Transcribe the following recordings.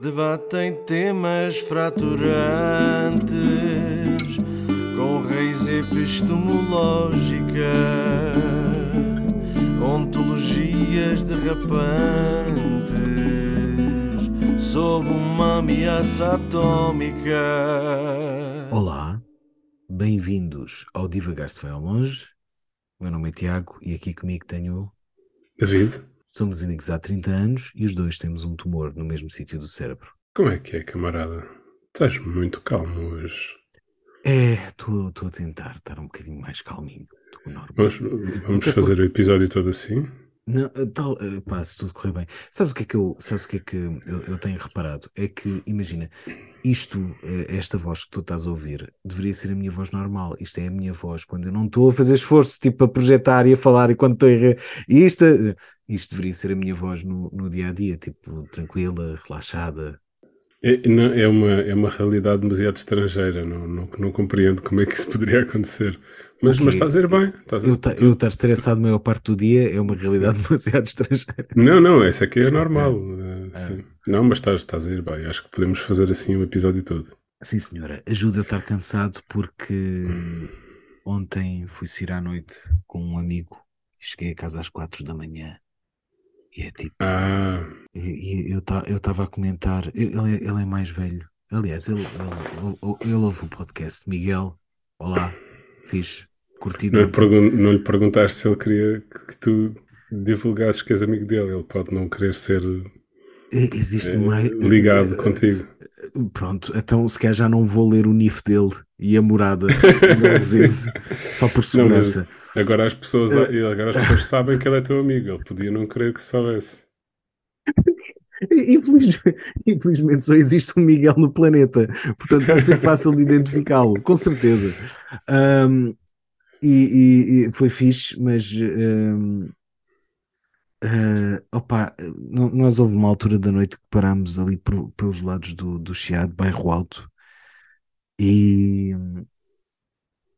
Debatem temas fraturantes com raiz epistemológica, ontologias derrapantes sob uma ameaça atômica. Olá, bem-vindos ao Divagar se vai ao longe. Meu nome é Tiago e aqui comigo tenho. David, Somos amigos há 30 anos e os dois temos um tumor no mesmo sítio do cérebro. como é que é, camarada? Estás muito calmo hoje. É, estou a tentar estar um bocadinho mais calminho do que o normal. Vamos, vamos fazer o episódio todo assim? Não, tal, eh, pá, se tudo correr bem. Sabes o que é que eu, sabes o que é que eu, eu tenho reparado? É que, imagina, isto, eh, esta voz que tu estás a ouvir, deveria ser a minha voz normal. Isto é a minha voz quando eu não estou a fazer esforço, tipo, a projetar e a falar e quando estou a. E isto, eh, isto deveria ser a minha voz no, no dia a dia, tipo, tranquila, relaxada. É, não, é, uma, é uma realidade demasiado estrangeira, não, não, não compreendo como é que isso poderia acontecer. Mas, Ok. mas estás a ir bem. Estás a- Eu, ta- eu estar estressado a maior parte do dia é uma realidade demasiado estrangeira. Não, não, essa aqui é normal. eh, sim. Não, mas estás, estás a ir bem. Acho que podemos fazer assim o episódio todo. Sim, senhora, ajuda eu a estar cansado porque ontem fui sair à noite com um amigo e cheguei a casa às quatro da manhã. E é tipo, Ah, e, eu eu estava a comentar, ele, é- ele é mais velho. Aliás, ele, ele, ele- ele ouve o podcast. Miguel, olá, fiz, curtido. não lhe, pergun- não lhe perguntaste se ele queria que, tu divulgasses que és amigo dele. Ele pode não querer ser Existe eh, mais. ligado contigo. Pronto, então se calhar já não vou ler o NIF dele e a morada da Aziz, só por Não, mas- segurança. Agora as pessoas, agora as pessoas sabem que ele é teu amigo. Ele podia não querer que soubesse. Infeliz- Infelizmente só existe um Miguel no planeta, portanto vai ser fácil de identificá-lo, com certeza. Ahm, e, e- e foi fixe, mas ahm, ah, opa, nós houve uma altura da noite que parámos ali por- pelos lados do, do Chiado, bairro Alto, e hum,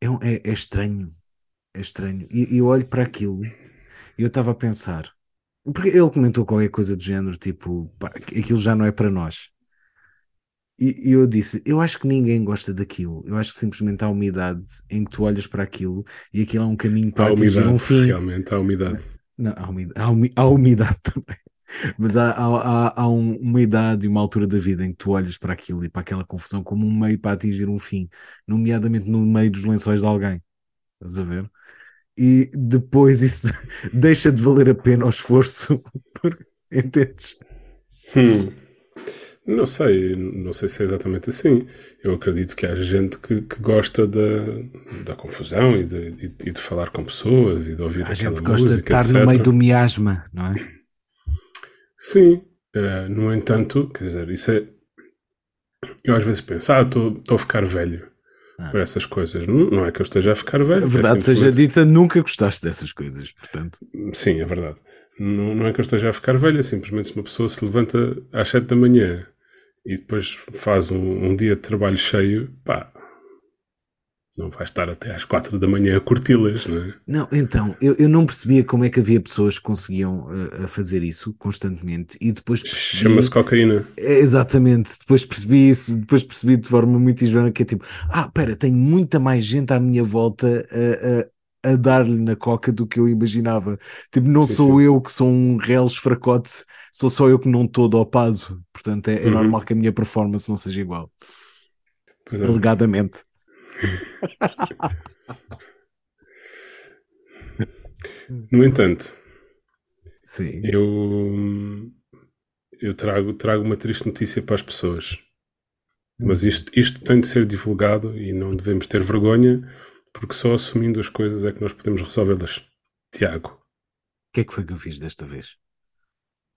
é, um- é- é estranho, é estranho. E eu olho para aquilo e eu estava a pensar. Porque ele comentou qualquer coisa do género, tipo, pá, aquilo já não é para nós. E, e eu disse, eu acho que ninguém gosta daquilo. Eu acho que simplesmente há uma idade em que tu olhas para aquilo e aquilo é um caminho para Há atingir umidade, um fim. realmente, há umidade. Não, há, umidade, há, umi- há umidade também. Mas há, há, há- há um- uma idade e uma altura da vida em que tu olhas para aquilo e para aquela confusão como um meio para atingir um fim, nomeadamente no meio dos lençóis de alguém. Estás a ver? E depois isso deixa de valer a pena o esforço. Porque- Entendes? Hum. Não sei, não sei se é exatamente assim. Eu acredito que há gente que, que gosta da, da confusão e de, e- de falar com pessoas e de ouvir A gente gosta de música, estar no etc. meio do miasma, não é? Sim, eh, no entanto, quer dizer, isso é. Eu às vezes penso, ah, estou a ficar velho Ah. por essas coisas. Não, não é que eu esteja a ficar velho. A é verdade seja simplesmente- dita, nunca gostaste dessas coisas, portanto. Sim, é verdade. Não, não é que eu esteja a ficar velho, é simplesmente se uma pessoa se levanta às 7 da manhã e depois faz um, um dia de trabalho cheio, pá, não vai estar até às 4 da manhã a curti-las, não é? Não, então, eu, eu não percebia como é que havia pessoas que conseguiam uh, a fazer isso constantemente e depois percebi. Chama-se cocaína. É, exatamente, depois percebi isso, depois percebi de forma muito ingênua que é tipo, ah, pera, tem muita mais gente à minha volta a, a, a dar-lhe na coca do que eu imaginava. Tipo, não Sim, sou sim. eu que sou um real esfracote, sou só eu que não estou dopado. Portanto, é, é Uhum. normal que a minha performance não seja igual, Pois é. alegadamente. No entanto, Sim. eu, eu trago, trago uma triste notícia para as pessoas. Mas isto, isto tem de ser divulgado e não devemos ter vergonha, porque só assumindo as coisas é que nós podemos resolvê-las. Tiago, O que é que foi que eu fiz desta vez?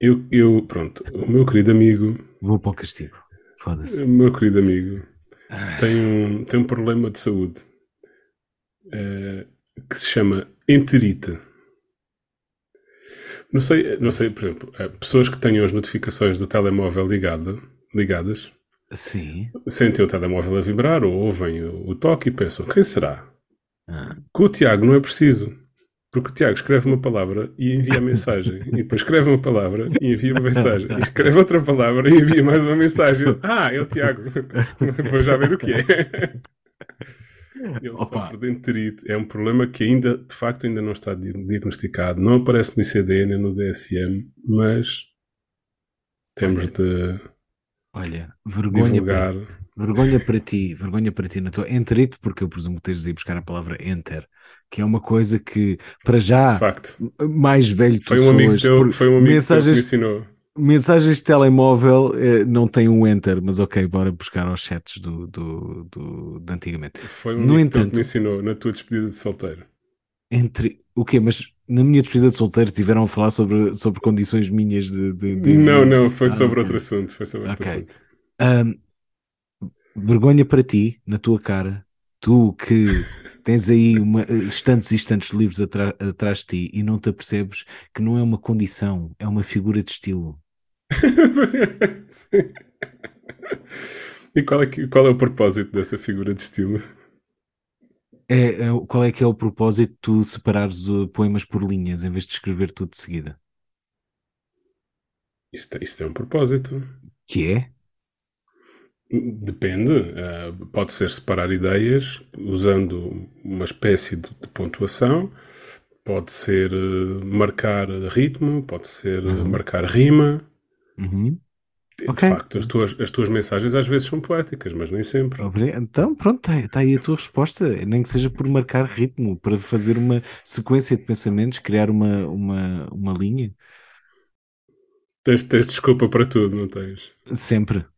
eu, eu, pronto, o meu querido amigo, Vou para o castigo. Foda-se. o meu querido amigo, tem um, tem um problema de saúde eh, que se chama enterite. Não sei, não sei, por exemplo, eh, pessoas que tenham as notificações do telemóvel ligado, ligadas Sim. sentem o telemóvel a vibrar ou ouvem o, o toque e pensam: quem será? Ah, Com o Tiago não é preciso. Porque o Tiago escreve uma palavra e envia a mensagem. E depois escreve uma palavra e envia uma mensagem. E escreve outra palavra e envia mais uma mensagem. Ah, é o Tiago. Vou já ver o que é. Ele Opa. sofre de enterite. É um problema que ainda, de facto, ainda não está di- diagnosticado. Não aparece no ICD nem no DSM, mas temos de Olha, vergonha para, divulgar. vergonha para ti, vergonha para ti na tua enterite, porque eu presumo que tens de ir buscar a palavra enter, que é uma coisa que, para já, mais velho tu Foi um amigo teu, foi um amigo teu que me mensagens, ensinou. mensagens de telemóvel eh, não tem um enter, mas ok, bora buscar aos chats do, do, do, de antigamente. Foi um No amigo teu que entanto- me ensinou na tua despedida de solteiro. Entre o quê? Mas na minha despedida de solteiro tiveram a falar sobre, sobre condições minhas de. de, de- Não, não, foi Ah, sobre outro assunto. Foi sobre outro Ok. assunto. Ahm, vergonha para ti, na tua cara, tu que tens aí uma, estantes e estantes de livros atrás de ti e não te apercebes que não é uma condição, é uma figura de estilo. E qual é, que- qual é o propósito dessa figura de estilo? É, é qual é que é o propósito de tu separares uh, poemas por linhas em vez de escrever tudo de seguida? Isto, isto é um propósito. Que é? Depende. eh, pode ser separar ideias usando uma espécie de, de pontuação. Pode ser eh, marcar ritmo. Pode ser eh, Uhum. marcar rima. Uhum. De Ok. facto, as tuas, as tuas mensagens às vezes são poéticas, mas nem sempre. Então, pronto, está aí a tua resposta. Nem que seja por marcar ritmo, para fazer uma sequência de pensamentos, criar uma, uma, uma linha. Tens, tens desculpa para tudo, não tens? Sempre.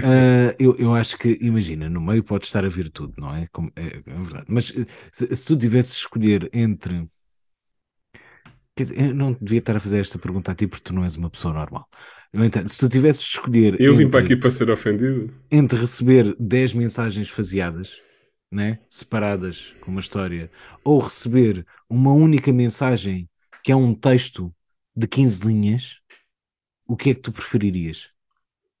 Ah, eu, eu acho que, imagina, no meio pode estar a vir tudo, não é? Como- é, é verdade. Mas eh, se, se tu tivesses de escolher entre. Quer dizer, eu não devia estar a fazer esta pergunta a ti porque tu não és uma pessoa normal. No entanto, se tu tivesses de escolher Eu vim entre, para aqui para ser ofendido. entre receber 10 mensagens faseadas, né? separadas com uma história, ou receber uma única mensagem que é um texto de 15 linhas, o que é que tu preferirias?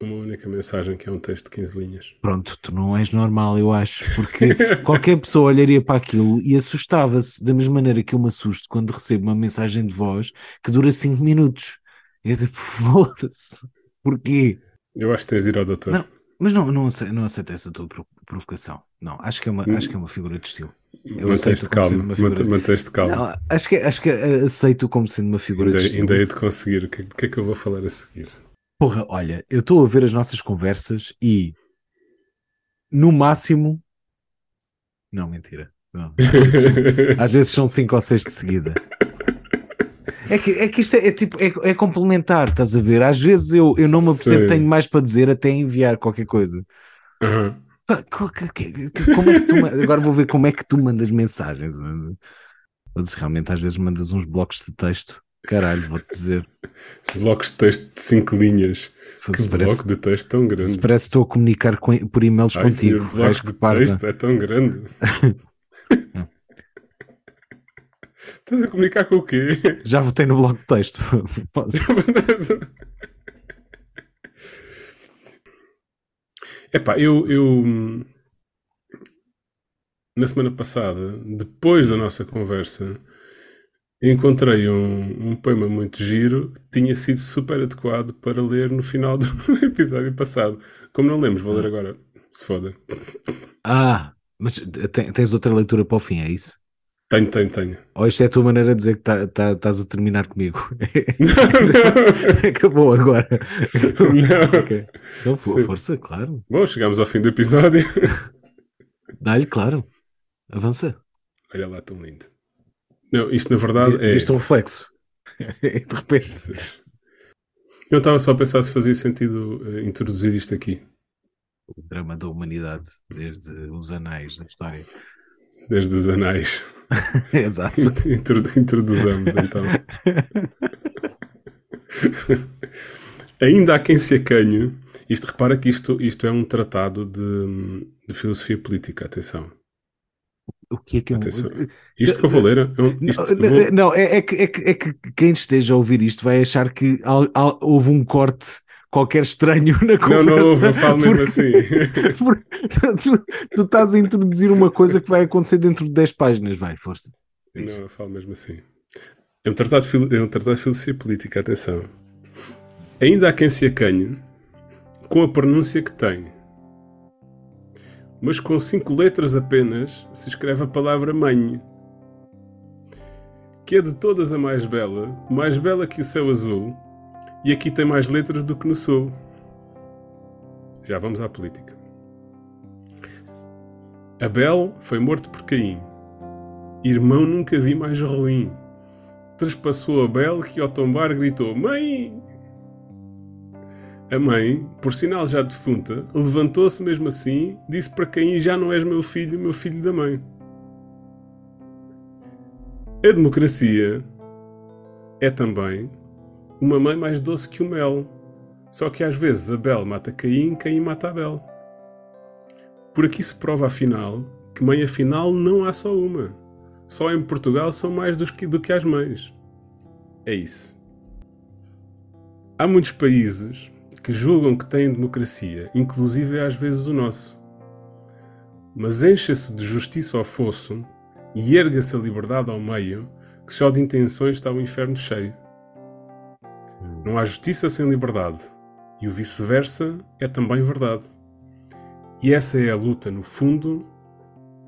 Uma única mensagem que é um texto de 15 linhas. Pronto, tu não és normal, eu acho, porque qualquer pessoa olharia para aquilo e assustava-se da mesma maneira que eu me assusto quando recebo uma mensagem de voz que dura 5 minutos. Eu tipo, foda-se, porquê? Eu acho que tens de ir ao doutor. Não, mas não, não, aceito, não aceito essa tua pro- provocação. Não, acho que é uma, acho que é uma figura de estilo. Sendo calmo. uma figura mante- de- Mantens-te calmo. Não, acho que, acho que aceito como sendo uma figura ainda, de estilo. ainda hei de conseguir. O que, é- o que é que eu vou falar a seguir? Porra, olha, eu estou a ver as nossas conversas e no máximo. Não, mentira. Não. Às, vezes, são cinco ou seis de seguida. É que, é que isto é, é tipo, é, é complementar, estás a ver? Às vezes eu, eu não me apercebo, tenho mais para dizer até enviar qualquer coisa. Que- Como é que tu, agora vou ver como é que tu mandas mensagens. Mas realmente às vezes mandas uns blocos de texto. Caralho, vou-te dizer. Blocos de texto de 5 linhas. Se Que parece, bloco de texto tão grande. se parece que estou a comunicar com- por e-mails Ai, contigo. Vais bloco de parda. texto é tão grande. Estás a comunicar com o quê? Já votei no bloco de texto. Posso? Epá, eu, eu na semana passada, depois da nossa conversa, encontrei um, um poema muito giro que tinha sido super adequado para ler no final do episódio passado. Como não lemos, vou ler agora. Se foda. Ah, mas te- tens outra leitura para o fim, é isso? Tenho, tenho, tenho. Ou isto é a tua maneira de dizer que tá- tá- estás a terminar comigo? Não, Acabou agora. não. Ok. Então, Sim. força, claro. Bom, chegamos ao fim do episódio. Dá-lhe, claro. Avança. Olha lá, tão lindo. Não, isto na verdade é. Viste um reflexo. de repente. Eu estava só a pensar se fazia sentido eh, introduzir isto aqui, O drama da humanidade, desde os anais da história. desde os anais. Exato. Introdu- Introduzamos então. Ainda há quem se acanhe. Isto, repara que isto, isto é um tratado de, de filosofia política, atenção. O que é que eu... Atenção. Isto que eu vou ler é um, isto, Não, vou- não, é, é que, é, que, é que quem esteja a ouvir isto vai achar que houve um corte qualquer estranho na não, conversa. não houve, eu falo mesmo porque- assim. porque tu, tu estás a introduzir uma coisa que vai acontecer dentro de 10 páginas, vai, força. Eu não eu falo mesmo assim. É um, tratado é um tratado de filosofia política, atenção. Ainda há quem se acanhe com a pronúncia que tem. Mas com cinco letras apenas se escreve a palavra mãe. Que é de todas a mais bela, mais bela que o céu azul, e aqui tem mais letras do que no sul. Já vamos à política. Abel foi morto por Caim. Irmão nunca vi mais ruim. Trespassou Abel que ao tombar gritou: Mãe! A mãe, por sinal já defunta, levantou-se mesmo assim, disse para Caim: Já não és meu filho, meu filho da mãe. A democracia é também uma mãe mais doce que o mel. Só que às vezes Abel mata Caim, Caim mata Abel. Por aqui se prova afinal que mãe afinal não há só uma. Só em Portugal são mais que, do que as mães. É isso. Há muitos países que julgam que têm democracia, inclusive às vezes o nosso. Mas encha-se de justiça ao fosso e erga-se a liberdade ao meio, que só de intenções está o inferno cheio. Não há justiça sem liberdade, e o vice-versa é também verdade. E essa é a luta, no fundo,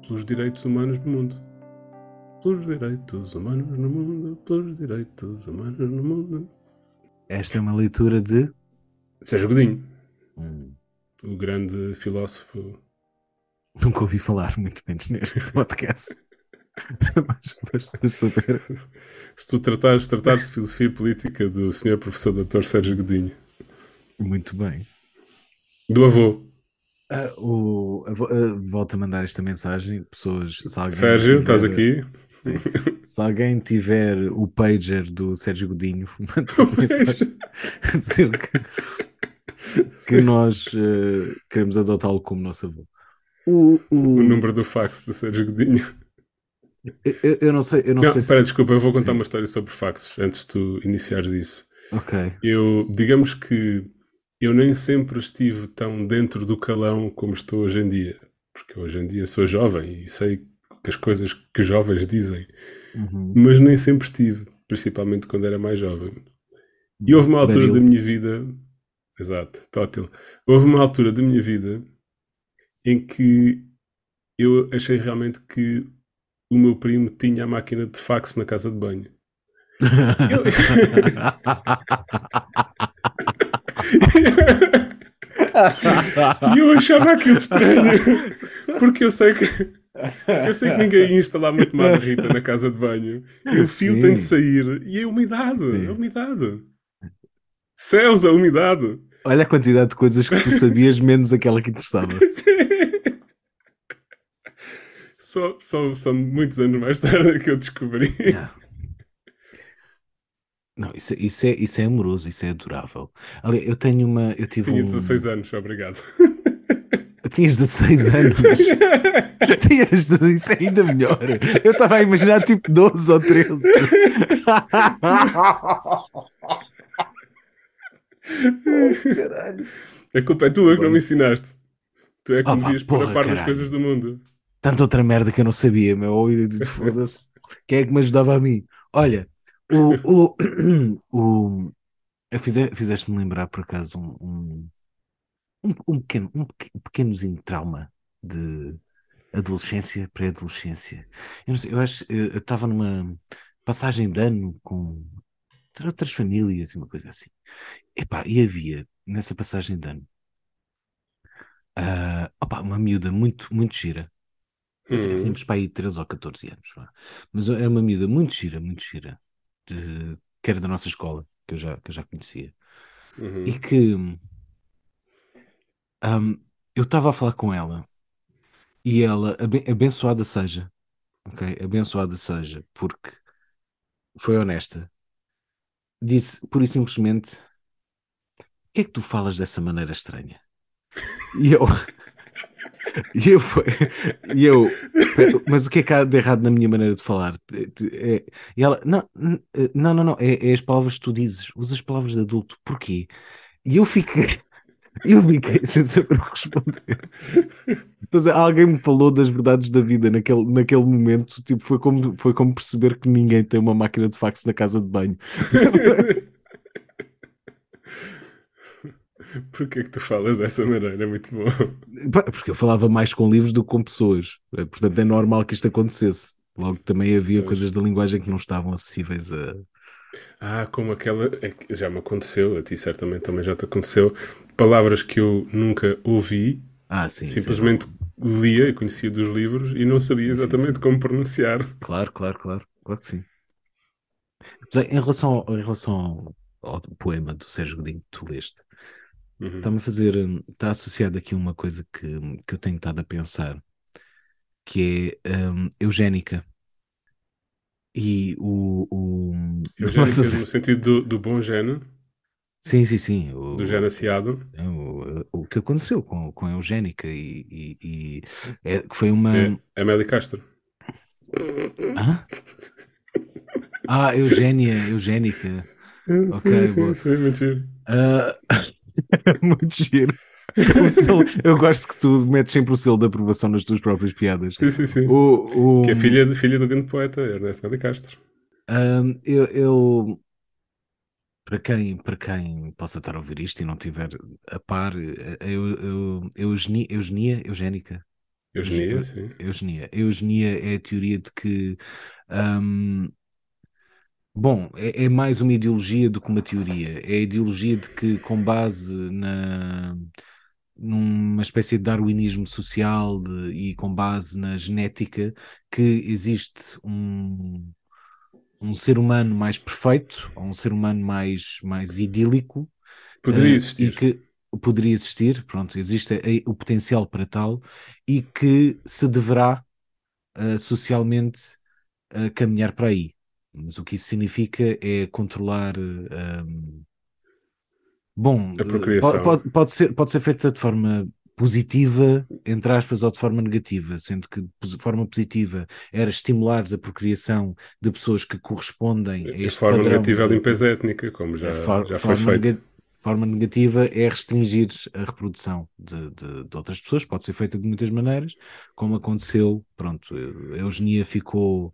pelos direitos humanos no mundo. Pelos direitos humanos no mundo, pelos direitos humanos no mundo. Esta é uma leitura de. Sérgio Godinho, Hum, o grande filósofo. nunca ouvi falar, muito menos neste podcast. mas as pessoas saberem. Se tu tratares, tratares de filosofia política do Sr. Professor Dr. Sérgio Godinho, Muito bem. do avô. Ah, o, ah, volto a mandar esta mensagem. Pessoas, se alguém Sérgio, tiver- estás aqui? Sim. Se alguém tiver o pager do Sérgio Godinho, manda uma mensagem a dizer que, que nós eh, queremos adotá-lo como nosso avô. O, o- O número do fax do Sérgio Godinho. eu, eu não sei, eu não, Não, sei espera, se. desculpa, eu vou contar Sim. uma história sobre faxes antes de tu iniciares isso. Ok. Eu, digamos que eu nem sempre estive tão dentro do calão como estou hoje em dia. Porque hoje em dia sou jovem e sei que as coisas que os jovens dizem, Uhum. mas nem sempre estive, principalmente quando era mais jovem. E houve uma altura Baril. da minha vida, exato, tótil. Houve uma altura da minha vida em que eu achei realmente que o meu primo tinha a máquina de fax na casa de banho. E eu achava aquilo estranho, porque eu sei que eu sei que ninguém ia instalar muito Rita na casa de banho. E o fio Sim. tem de sair. E a umidade, Sim. a umidade. Céus, a umidade. Olha a quantidade de coisas que tu sabias, menos aquela que interessava. Só, só, só muitos anos mais tarde é que eu descobri. Não, isso, isso, é, isso é amoroso, isso é adorável. Ali, eu tenho uma. Eu tive Tinha um... 16 anos, obrigado. Tinhas 16 anos. Tinhas, isso é ainda melhor. Eu estava a imaginar tipo 12 ou 13. Caralho. A culpa é tua que não me ensinaste. Tu é que me Opa, devias pôr a par das coisas do mundo. Tanta outra merda que eu não sabia, meu. Foda-se. Quem é que me ajudava a mim? Olha, o. o, o eu fizeste-me lembrar por acaso um, um, um, um pequeno, um peque- um pequenozinho trauma de adolescência, pré-adolescência. Eu sei, eu acho, eu estava numa passagem de ano com outras famílias e uma coisa assim. Epá, e havia nessa passagem de ano ah, opá, uma miúda muito, muito gira. Hum. Tínhamos para aí 13 ou 14 anos. Mas era uma miúda muito gira, muito gira, de- que era da nossa escola, que eu já, que eu já conhecia. Uhum. E que hum, eu estava a falar com ela e ela, abe- abençoada seja, ok? Abençoada seja, porque foi honesta. Disse pura e simplesmente: que é que tu falas dessa maneira estranha? E eu. E eu, foi- e eu, mas o que é que há de errado na minha maneira de falar? É- e ela, não, n- não, não, não, é, é as palavras que tu dizes, usas as palavras de adulto, porquê? E eu fiquei, E eu fiquei sem saber o que responder. Então, alguém me falou das verdades da vida naquele, naquele momento. Tipo, foi como, foi como perceber que ninguém tem uma máquina de fax na casa de banho. Porquê que tu falas dessa maneira? É muito bom. Porque eu falava mais com livros do que com pessoas. Portanto, é normal que isto acontecesse. Logo também havia coisas da linguagem que não estavam acessíveis a. Ah, como aquela. É já me aconteceu, a ti certamente também já te aconteceu. Palavras que eu nunca ouvi. Ah, sim. Simplesmente sim. lia e conhecia dos livros e não sabia exatamente sim, como pronunciar. Claro, claro, claro. Claro que sim. Mas, em relação, em relação ao poema do Sérgio Godinho que tu leste, uhum. está-me a fazer. Está associado aqui uma coisa que, que eu tenho estado a pensar que é um, eugénica. E o. o eugénica nossa... no sentido do, do bom gene? Sim, sim, sim. O, do genaciado. É, o, o, que aconteceu com, com a eugénica e, e, e é, foi uma. É, Amélia Castro. Hã? Ah, Eugénia, Eugénica. ok, sim, boa. sim, muito giro. Uh... muito giro. Selo, eu gosto que tu metes sempre o selo de aprovação nas tuas próprias piadas. Sim, sim, sim. O, o... Que é filha, de, filha do grande poeta Ernesto Meli Castro. Um, eu, eu, para quem, para quem possa estar a ouvir isto e não tiver a par, eu, eu, eugenia, eugenia, eugénica. Eugenia, sim. Eugenia. Eugenia é a teoria de que. Um, bom, é, é, mais uma ideologia do que uma teoria. É a ideologia de que, com base na numa espécie de darwinismo social de, e com base na genética que existe um, um ser humano mais perfeito ou um ser humano mais, mais idílico poderia existir. Uh, e que poderia existir, pronto, existe o potencial para tal e que se deverá uh, socialmente uh, caminhar para aí. Mas o que isso significa é controlar Bom, pode, pode, pode, ser, pode ser feita de forma positiva, entre aspas, ou de forma negativa, sendo que de forma positiva era estimular a procriação de pessoas que correspondem a este De forma negativa de, a limpeza étnica, como já, for, já foi feito. De forma negativa é restringir a reprodução de, de, de, outras pessoas, pode ser feita de muitas maneiras, como aconteceu, pronto, a eugenia ficou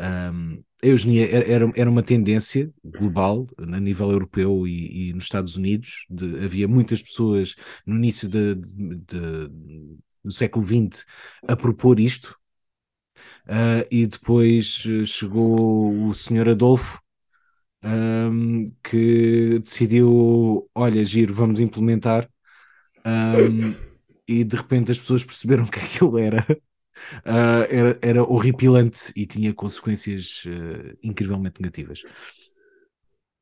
a eugenia era, era uma tendência global, a nível europeu e, e nos Estados Unidos. De, havia muitas pessoas no início de, de, do século XX a propor isto, uh, e depois chegou o senhor Adolfo. Um, que decidiu, olha, giro, vamos implementar, um, e de repente as pessoas perceberam que aquilo era uh, era, era horripilante e tinha consequências uh, incrivelmente negativas.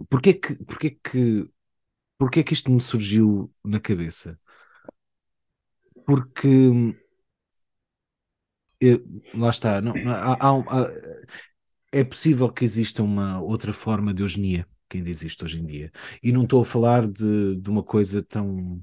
Porquê que, porquê que, porquê que isto me surgiu na cabeça? Porque eu, lá está, não, há, há, há, é possível que exista uma outra forma de eugenia que ainda existe hoje em dia. E não estou a falar de, de uma coisa tão.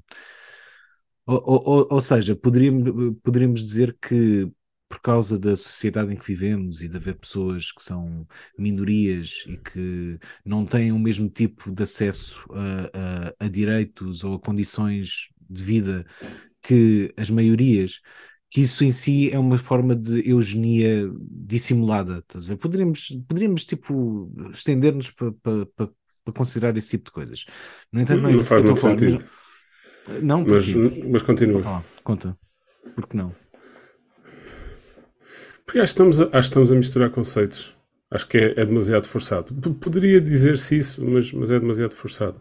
Ou, ou, ou seja, poderíamos, poderíamos dizer que por causa da sociedade em que vivemos e de haver pessoas que são minorias e que não têm o mesmo tipo de acesso a, a, a direitos ou a condições de vida que as maiorias, que isso em si é uma forma de eugenia dissimulada, estás a ver? Poderíamos, poderíamos tipo, estender-nos para pa, pa, pa considerar esse tipo de coisas. No entanto, não, é não faz muito sentido. Mas, não, mas, mas continua. Conta, conta. Porque não? Porque acho que estamos a, acho que estamos a misturar conceitos. Acho que é, é demasiado forçado. P poderia dizer-se isso, mas, mas é demasiado forçado.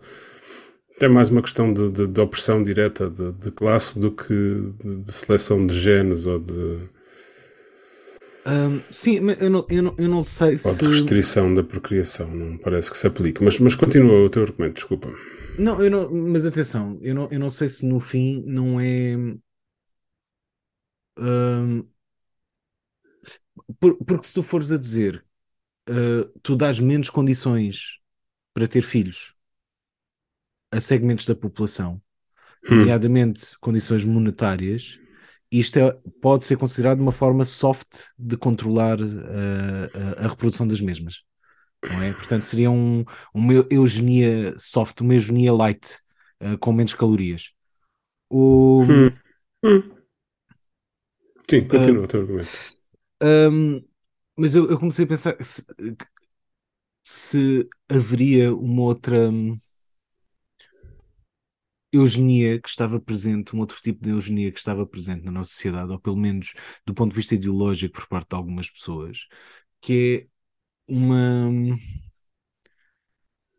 É mais uma questão de, de, de opressão direta de, de, classe do que de, seleção de genes ou de. Um, sim, eu não, eu, não, eu não sei ou se. de restrição da procriação, não parece que se aplique. Mas, mas continua o teu argumento, desculpa. Não, eu não, mas atenção, eu não, eu não sei se no fim não é. Um, por, porque se tu fores a dizer, uh, tu dás menos condições para ter filhos a segmentos da população, hum. nomeadamente condições monetárias, isto é, pode ser considerado uma forma soft de controlar uh, a, a, reprodução das mesmas. Não é? Portanto, seria um, uma eugenia soft, uma eugenia light, uh, com menos calorias. O, Hum. Hum. Sim, continua o teu argumento. Ahm, mas eu, eu comecei a pensar se, se haveria uma outra hum, eugenia que estava presente, um outro tipo de eugenia que estava presente na nossa sociedade, ou pelo menos do ponto de vista ideológico por parte de algumas pessoas, que é uma hum,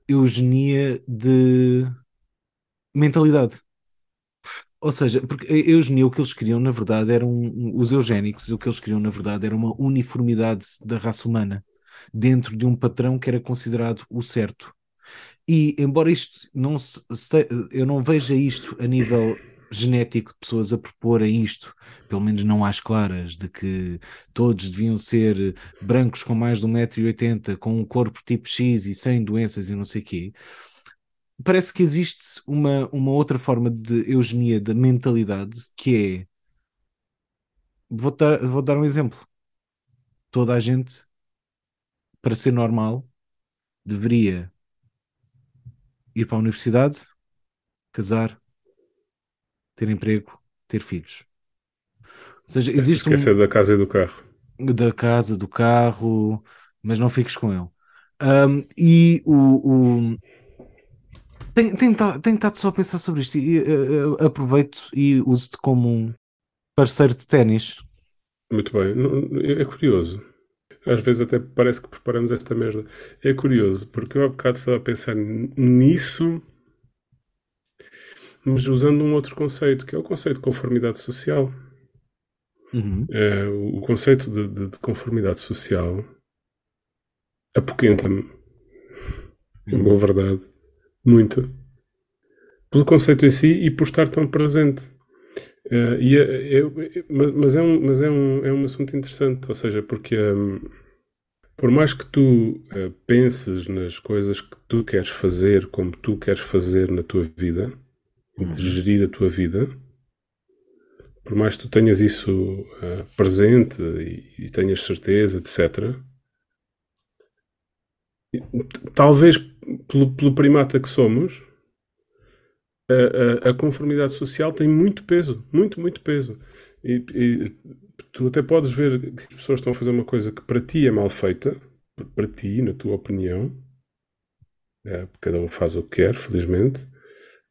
eugenia de mentalidade. Ou seja, porque a eugenia, o que eles queriam, na verdade, eram os eugénicos, o que eles queriam, na verdade, era uma uniformidade da raça humana dentro de um padrão que era considerado o certo. E embora isto não se, eu não veja isto a nível genético de pessoas a proporem isto, pelo menos não às claras, de que todos deviam ser brancos com mais de 1,80m, com um corpo tipo X e sem doenças e não sei quê parece que existe uma, uma outra forma de eugenia da mentalidade que é. Vou dar, vou dar um exemplo. Toda a gente, para ser normal, deveria ir para a universidade, casar, ter emprego, ter filhos. Ou seja, Existe existe um esquecer da casa e do carro. da casa, do carro, mas não fiques com ele. Um, e o, o- Tenho, tenho, ta- tenho estado só a pensar sobre isto e eh, aproveito e uso-te como um parceiro de ténis. Muito bem. Não- É curioso. Às vezes até parece que preparamos esta merda. É curioso, porque eu há bocado estava a pensar nisso, mas usando um outro conceito, que é o conceito de conformidade social. Uhum. É, o conceito de, de- de conformidade social apoquenta-me, em boa verdade, muito. Pelo conceito em si e por estar tão presente. Eh, e é- é- é- mas é, um, mas é, um, é um assunto interessante, ou seja, porque hum, por mais que tu eh, penses nas coisas que tu queres fazer, como tu queres fazer na tua vida, e de gerir a tua vida, por mais que tu tenhas isso eh, presente e, e tenhas certeza, etc., talvez pelo, pelo primata que somos, a, a- a conformidade social tem muito peso, muito, muito peso. E, e tu até podes ver que as pessoas estão a fazer uma coisa que para ti é mal feita, para ti, na tua opinião. É, cada um faz o que quer, felizmente.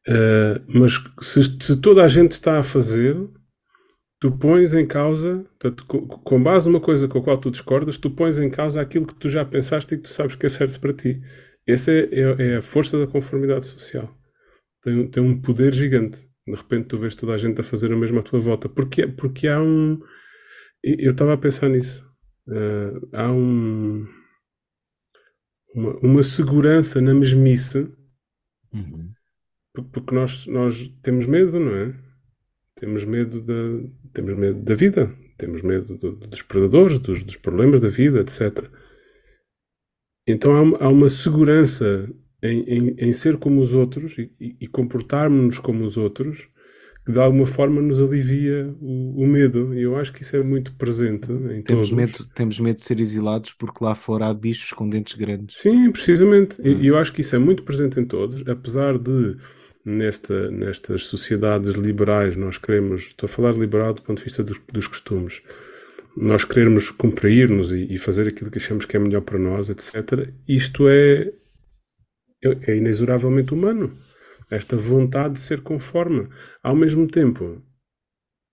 Uh, mas se, se toda a gente está a fazer, tu pões em causa, portanto, co- com base numa coisa com a qual tu discordas, tu pões em causa aquilo que tu já pensaste e que tu sabes que é certo para ti. Essa é, é- é a força da conformidade social. Tem, um- tem um poder gigante. De repente tu vês toda a gente a fazer o mesmo à tua volta. Porque, porque há um. Eu estava a pensar nisso. Uh, há um. Uma, uma segurança na mesmice Uhum. Porque nós, nós temos medo, não é? Temos medo da, temos medo da vida, temos medo do- dos predadores, dos, dos problemas da vida, etc. Então há uma, há uma segurança em, em, em ser como os outros e, e- comportarmos-nos como os outros que de alguma forma nos alivia o, o medo. E eu acho que isso é muito presente em Temos todos. medo, temos medo de ser exilados porque lá fora há bichos com dentes grandes. Sim, precisamente. E e eu acho que isso é muito presente em todos, apesar de nesta, nestas sociedades liberais nós queremos, estou a falar liberal do ponto de vista dos, dos costumes, nós queremos cumprir-nos e, e fazer aquilo que achamos que é melhor para nós, etc. Isto é, é é inexoravelmente humano. Esta vontade de ser conforme. Ao mesmo tempo,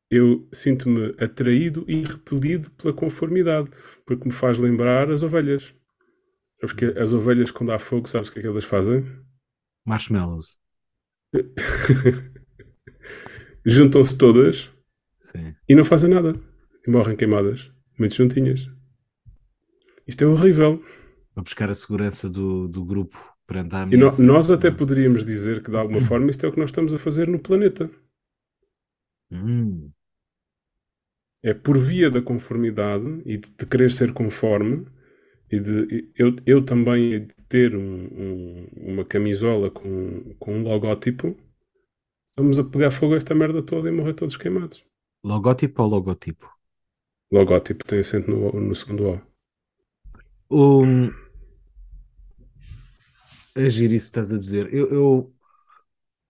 eu sinto-me atraído e repelido pela conformidade, porque me faz lembrar as ovelhas. Sabes que as ovelhas, quando há fogo, sabes o que é que elas fazem? Marshmallows. Juntam-se todas Sim. e não fazem nada. E morrem queimadas, muito juntinhas. Isto é horrível. Para buscar a segurança do, do grupo perante a E no- ameaça. nós até poderíamos dizer que, de alguma forma, isto é o que nós estamos a fazer no planeta. Hum. É por via da conformidade e de, de querer ser conforme e de eu, eu também ter um- um- uma camisola com, com um logótipo, estamos a pegar fogo a esta merda toda e morrer todos queimados. Logótipo ou logotipo? Logótipo tem acento no, no segundo O. Um, agir isso que estás a dizer. Eu, eu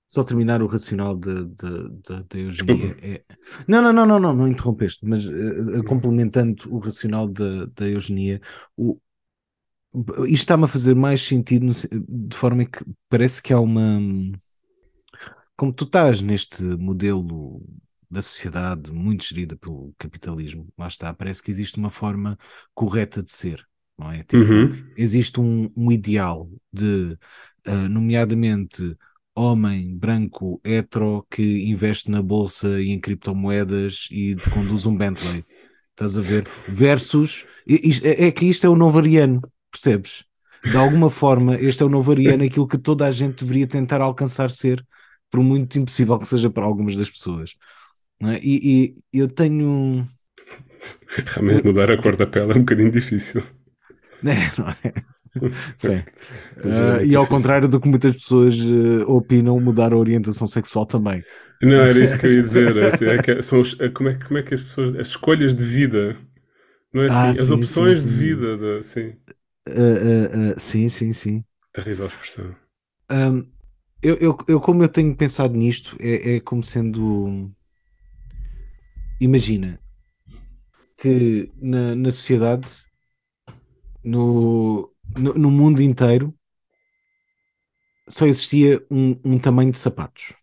só terminar o racional da eugenia. É... Não, não, não, não, não, não interrompeste, mas uh, complementando o racional da eugenia, o... isto está-me a fazer mais sentido no... de forma que parece que há uma. Como tu estás neste modelo da sociedade muito gerida pelo capitalismo, lá está, parece que existe uma forma correta de ser, não é? Tipo, uhum. Existe um, um, ideal de, uh, nomeadamente, homem branco hetero que investe na bolsa e em criptomoedas e conduz um Bentley. Estás a ver? Versus. É, é que isto é o novo ariano, percebes? De alguma forma, este é o novo ariano, aquilo que toda a gente deveria tentar alcançar ser, por muito impossível que seja para algumas das pessoas. É? E, e, eu tenho. Realmente mudar a cor da pele é um bocadinho difícil. É, não é? Sim. Uh, e ao contrário do que muitas pessoas uh, opinam, mudar a orientação sexual também. Não, era isso que eu ia dizer. É assim, é que são os, é, como, é, como é que as pessoas. As escolhas de vida. Não é assim? Ah, as sim, opções sim, sim. de vida. De, sim. Uh, sim, sim, sim. Terrível expressão. Um, eu, eu, eu, como eu tenho pensado nisto, é, é como sendo. Imagina que na, na sociedade, no, no, no mundo inteiro só existia um, um, tamanho de sapatos.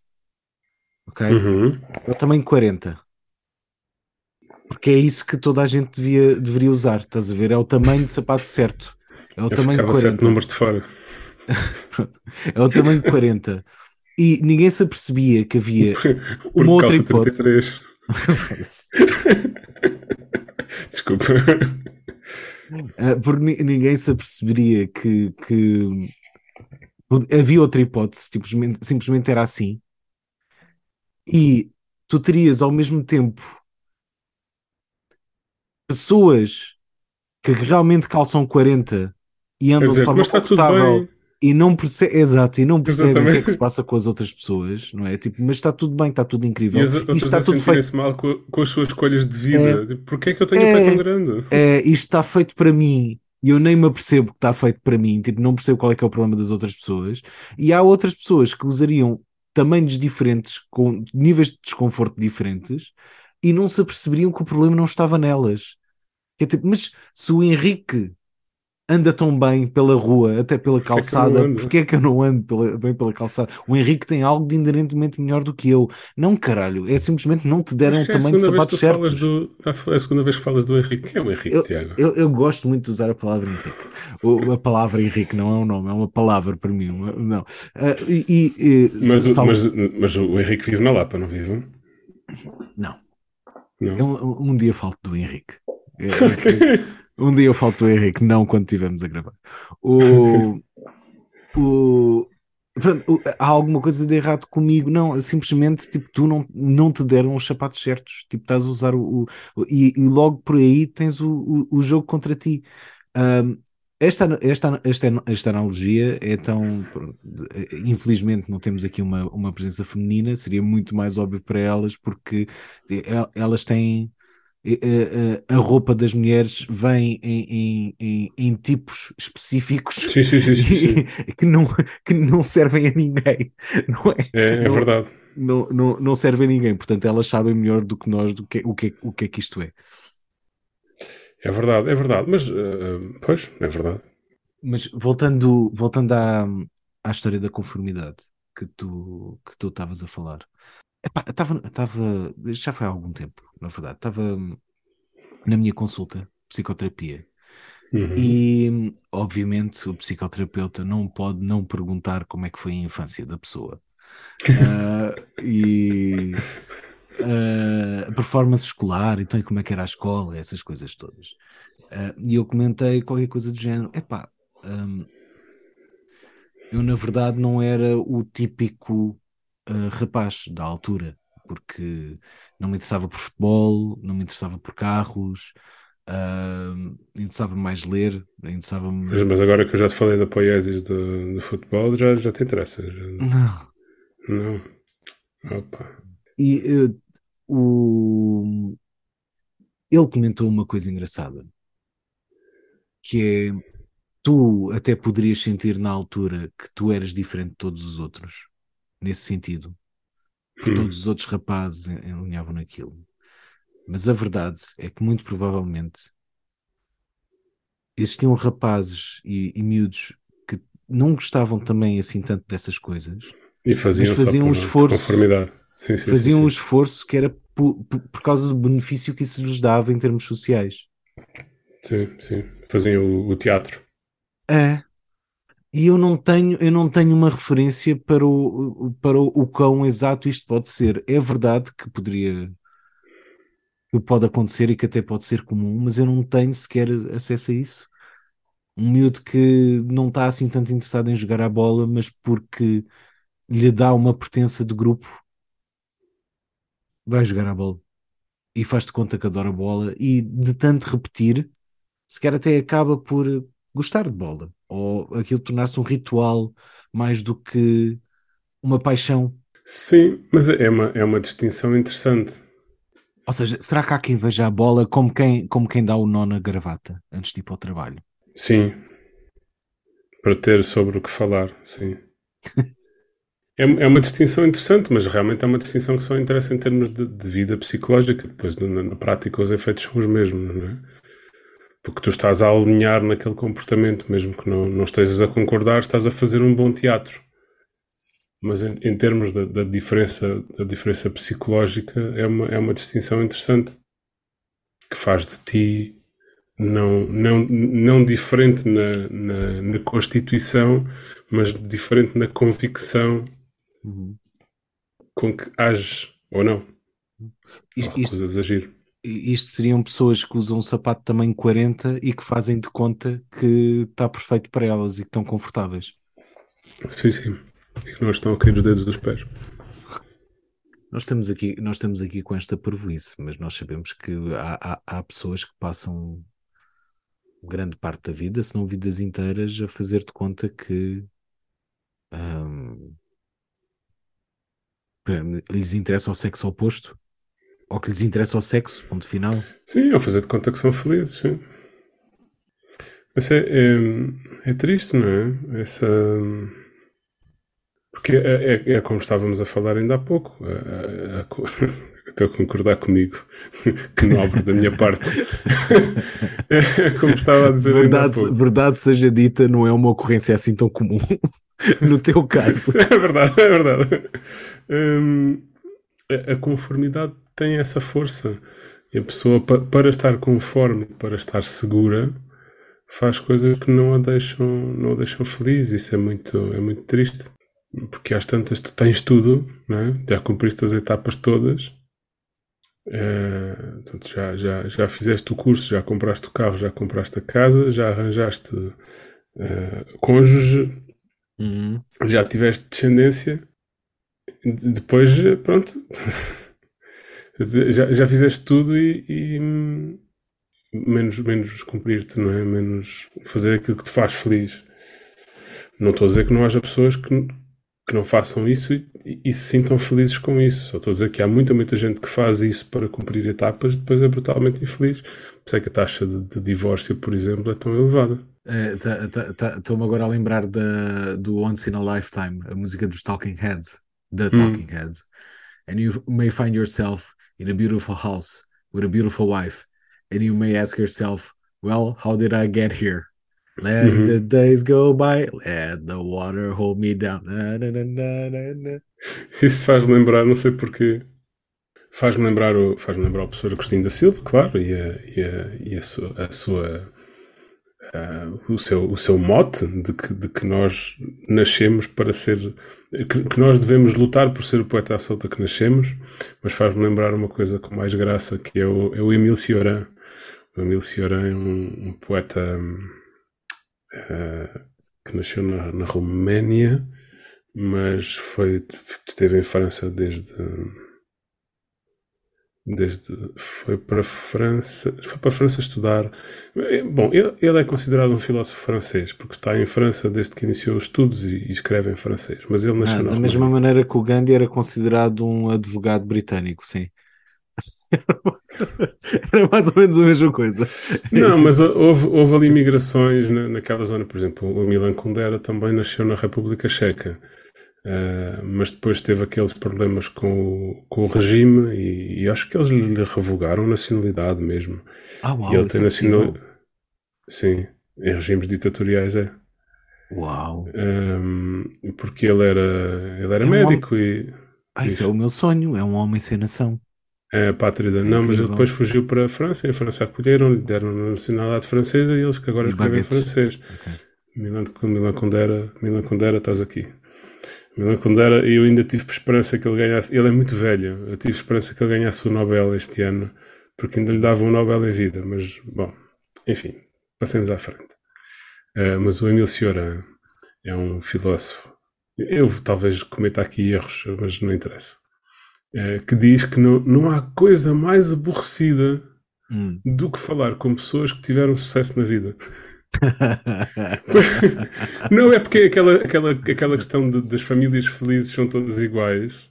Ok? Uhum. É o tamanho 40. Porque é isso que toda a gente devia, deveria usar. Estás a ver? É o tamanho de sapato certo. É o Eu tamanho 40. sete números de fora. é o tamanho 40. E ninguém se apercebia que havia Por uma outra hipótese. Desculpa. Uh, porque ninguém se aperceberia que, que havia outra hipótese, simplesmente, simplesmente era assim. E tu terias ao mesmo tempo pessoas que realmente calçam 40 e andam dizer, de forma confortável e não percebe, exato, e não percebem o que é que se passa com as outras pessoas, não é? Tipo, mas está tudo bem, está tudo incrível. E as outras está tudo feito mal com, com, as suas escolhas de vida. É, tipo, Porquê é que eu tenho é, pé tão grande? É, isto está feito para mim e eu nem me apercebo que está feito para mim, tipo, não percebo qual é que é o problema das outras pessoas. E há outras pessoas que usariam tamanhos diferentes, com níveis de desconforto diferentes, e não se aperceberiam que o problema não estava nelas. É tipo, mas se o Henrique anda tão bem pela rua, até pela calçada, porque é que eu não ando pela, bem pela calçada? O Henrique tem algo de inerentemente melhor do que eu. Não, caralho, é simplesmente não te deram o é tamanho de sapatos certos. Do, é a segunda vez que falas do Henrique. Quem é o Henrique, eu, Tiago? Eu, eu, gosto muito de usar a palavra Henrique. O, a palavra Henrique não é um nome, é uma palavra para mim. Uma, não. Uh, e, e, mas, o, mas, mas, o Henrique vive na Lapa, não vive? Não. não. Eu, um, dia falto do Henrique. É, um dia eu falo do Henrique, não quando estivermos a gravar. O, o, pronto, há alguma coisa de errado comigo? Não, simplesmente tipo, tu não, não te deram os sapatos certos. Tipo, estás a usar o. o e, e, logo por aí tens o, o, o jogo contra ti. Um, esta, esta, esta, esta analogia é tão. Infelizmente, não temos aqui uma, uma presença feminina, seria muito mais óbvio para elas, porque elas têm a, roupa das mulheres vem em, em, em, em tipos específicos sim, sim, sim, que, não, que não servem a ninguém, não é? É, é não, verdade. Não, não, não servem a ninguém, portanto elas sabem melhor do que nós do que, o, que, o que é que isto é. É verdade, é verdade, mas uh, pois, é verdade. Mas voltando, voltando à, à história da conformidade que tu que tu estavas a falar, Estava, estava, já foi há algum tempo, na verdade, estava na minha consulta, psicoterapia, uhum. e obviamente o psicoterapeuta não pode não perguntar como é que foi a infância da pessoa. uh, e uh, a performance escolar, então e como é que era a escola, essas coisas todas. Uh, e eu comentei qualquer coisa do género, epá, um, eu na verdade não era o típico uh, rapaz da altura, porque não me interessava por futebol, não me interessava por carros, uh, interessava mais ler, interessava mas, mas, agora que eu já te falei da poiesis do, do futebol, já, já te interessa? Já... Não. Não. Opa. E uh, o... ele comentou uma coisa engraçada, que é tu até poderias sentir na altura que tu eras diferente de todos os outros nesse sentido, porque Hum. todos os outros rapazes en- alinhavam naquilo. Mas a verdade é que, muito provavelmente, existiam rapazes e, e miúdos que não gostavam também assim tanto dessas coisas, E faziam, faziam um esforço. conformidade. Sim, sim, faziam sim, um esforço que era por, por- por causa do benefício que isso lhes dava em termos sociais. Sim, sim. Faziam o, o teatro. É. E eu não tenho, eu não tenho uma referência para o, para o quão exato isto pode ser. É verdade que poderia que pode acontecer e que até pode ser comum, mas eu não tenho sequer acesso a isso. Um miúdo que não está assim tanto interessado em jogar a bola, mas porque lhe dá uma pertença de grupo, vai jogar a bola e faz de conta que adora a bola e de tanto repetir, sequer até acaba por gostar de bola ou aquilo tornar-se um ritual mais do que uma paixão. Sim, mas é uma, é uma distinção interessante. Ou seja, será que há quem veja a bola como quem, como quem dá o nó na gravata antes de ir para o trabalho? Sim. Para ter sobre o que falar, sim. É, é uma distinção interessante, mas realmente é uma distinção que só interessa em termos de, de vida psicológica. Depois, na, na prática, os efeitos são os mesmos, não é? Porque tu estás a alinhar naquele comportamento, mesmo que não, não estejas a concordar, estás a fazer um bom teatro. Mas em, em termos da, da diferença, da diferença psicológica, é uma, é uma distinção interessante que faz de ti não, não, não diferente na, na, na constituição, mas diferente na convicção com que ages ou não. I- Ou Isto, agir. Isto seriam pessoas que usam um sapato de tamanho 40 e que fazem de conta que está perfeito para elas e que estão confortáveis. Sim, sim. E que não estão a cair os dedos dos pés. Nós estamos aqui, nós estamos aqui com esta parvoíce, mas nós sabemos que há, há, há pessoas que passam grande parte da vida, se não vidas inteiras, a fazer de conta que que lhes interessa o sexo oposto ou que lhes interessa o sexo, ponto final. Sim, ao fazer de conta que são felizes. Sim. Mas é, é, é triste, não é? Essa. Porque é, é, é como estávamos a falar ainda há pouco. A- a- a Estou a concordar comigo. Que nobre da minha parte. É como estava a dizer ainda há Verdade, pouco. verdade seja dita, não é uma ocorrência assim tão comum no teu caso. É verdade, é verdade. Hum, a conformidade tem essa força. E a pessoa, pa- para estar conforme, para estar segura, faz coisas que não a deixam, não a deixam feliz. Isso é muito, é muito triste. Porque às tantas tu tens tudo, não é? já cumpriste as etapas todas. Eh, portanto, já, já, já fizeste o curso, já compraste o carro, já compraste a casa, já arranjaste eh, cônjuge, Uhum. já tiveste descendência, de- depois, pronto, já, já fizeste tudo e, e, hum, menos, menos cumprir-te, não é? Menos fazer aquilo que te faz feliz. Não estou a dizer que não haja pessoas que, que não façam isso e, e- e se sintam felizes com isso. Só estou a dizer que há muita, muita gente que faz isso para cumprir etapas e depois é brutalmente infeliz. Por isso é que a taxa de, de divórcio, por exemplo, é tão elevada. Estou-me agora a lembrar da, do Once in a Lifetime, a música dos Talking Heads, da Hum. Talking Heads. And you may find yourself in a beautiful house with a beautiful wife, and you may ask yourself, Well, how did I get here? Let Uhum. the days go by, let the water hold me down. Na, na, na. Isso faz-me lembrar, não sei porquê, faz-me lembrar o, faz-me lembrar o professor Agostinho da Silva, claro, e a, e a, e a sua, a sua ah, o, seu, o seu mote de que, de que nós nascemos para ser, que, que nós devemos lutar por ser o poeta à solta que nascemos, mas faz-me lembrar uma coisa com mais graça, que é o, é o Emile Cioran. O Emile Cioran é um, um poeta ah, que nasceu na, na Roménia, mas foi, esteve em França desde desde foi para a França foi para França estudar bom ele, ele é considerado um filósofo francês porque está em França desde que iniciou os estudos e, e escreve em francês mas ele nasceu Ah, na da mesma maneira que o Gandhi era considerado um advogado britânico, sim. Era mais ou menos a mesma coisa. não mas houve, houve ali migrações na, naquela zona por exemplo o Milan Kundera também nasceu na República Checa Uh, mas depois teve aqueles problemas com o, com o regime e, e, acho que eles lhe revogaram a nacionalidade mesmo. Ah, uau, e ele tem é nacionalidade. Sim, em regimes ditatoriais é. Uau! Um, porque ele era, ele era é um médico e. Ah, isso é o meu sonho, é um homem sem nação. É a pátria. Não, incrível. mas ele depois fugiu para a França e a França acolheram, lhe deram a nacionalidade francesa e eles que agora escrevem francês. Okay. Milan, Milan Condera, Milan Condera, estás aqui. Milan Condera, eu ainda tive esperança que ele ganhasse. Ele é muito velho, eu tive esperança que ele ganhasse o Nobel este ano, porque ainda lhe dava um Nobel em vida, mas bom, enfim, passemos à frente. Uh, mas o Emile Cioran é um filósofo. Eu talvez cometa aqui erros, mas não interessa. Uh, que diz que não, não há coisa mais aborrecida hum. do que falar com pessoas que tiveram sucesso na vida. não é porque aquela, aquela, aquela questão de, das famílias felizes são todas iguais.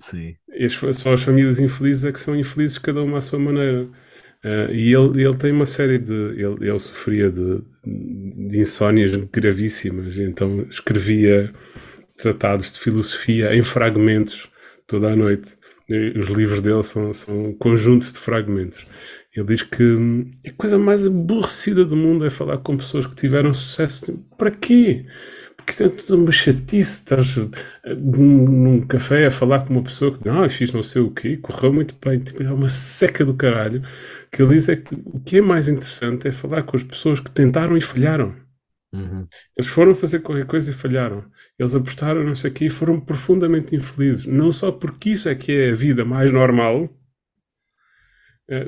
Sim. só as famílias infelizes é que são infelizes, cada uma à sua maneira. Uh, e ele, ele tem uma série de. Ele, ele sofria de, de insónias gravíssimas, então escrevia tratados de filosofia em fragmentos toda a noite. Os livros dele são, são conjuntos de fragmentos. Ele diz que hum, a coisa mais aborrecida do mundo é falar com pessoas que tiveram sucesso. Para quê? Porque é tudo uma chatice. Estás eh, num café a falar com uma pessoa que ah, fiz não sei o quê, correu muito bem. Tipo, é uma seca do caralho. O que ele diz é que o que é mais interessante é falar com as pessoas que tentaram e falharam. Uhum. Eles foram fazer qualquer coisa e falharam. Eles apostaram, não sei o quê, e foram profundamente infelizes. Não só porque isso é que é a vida mais normal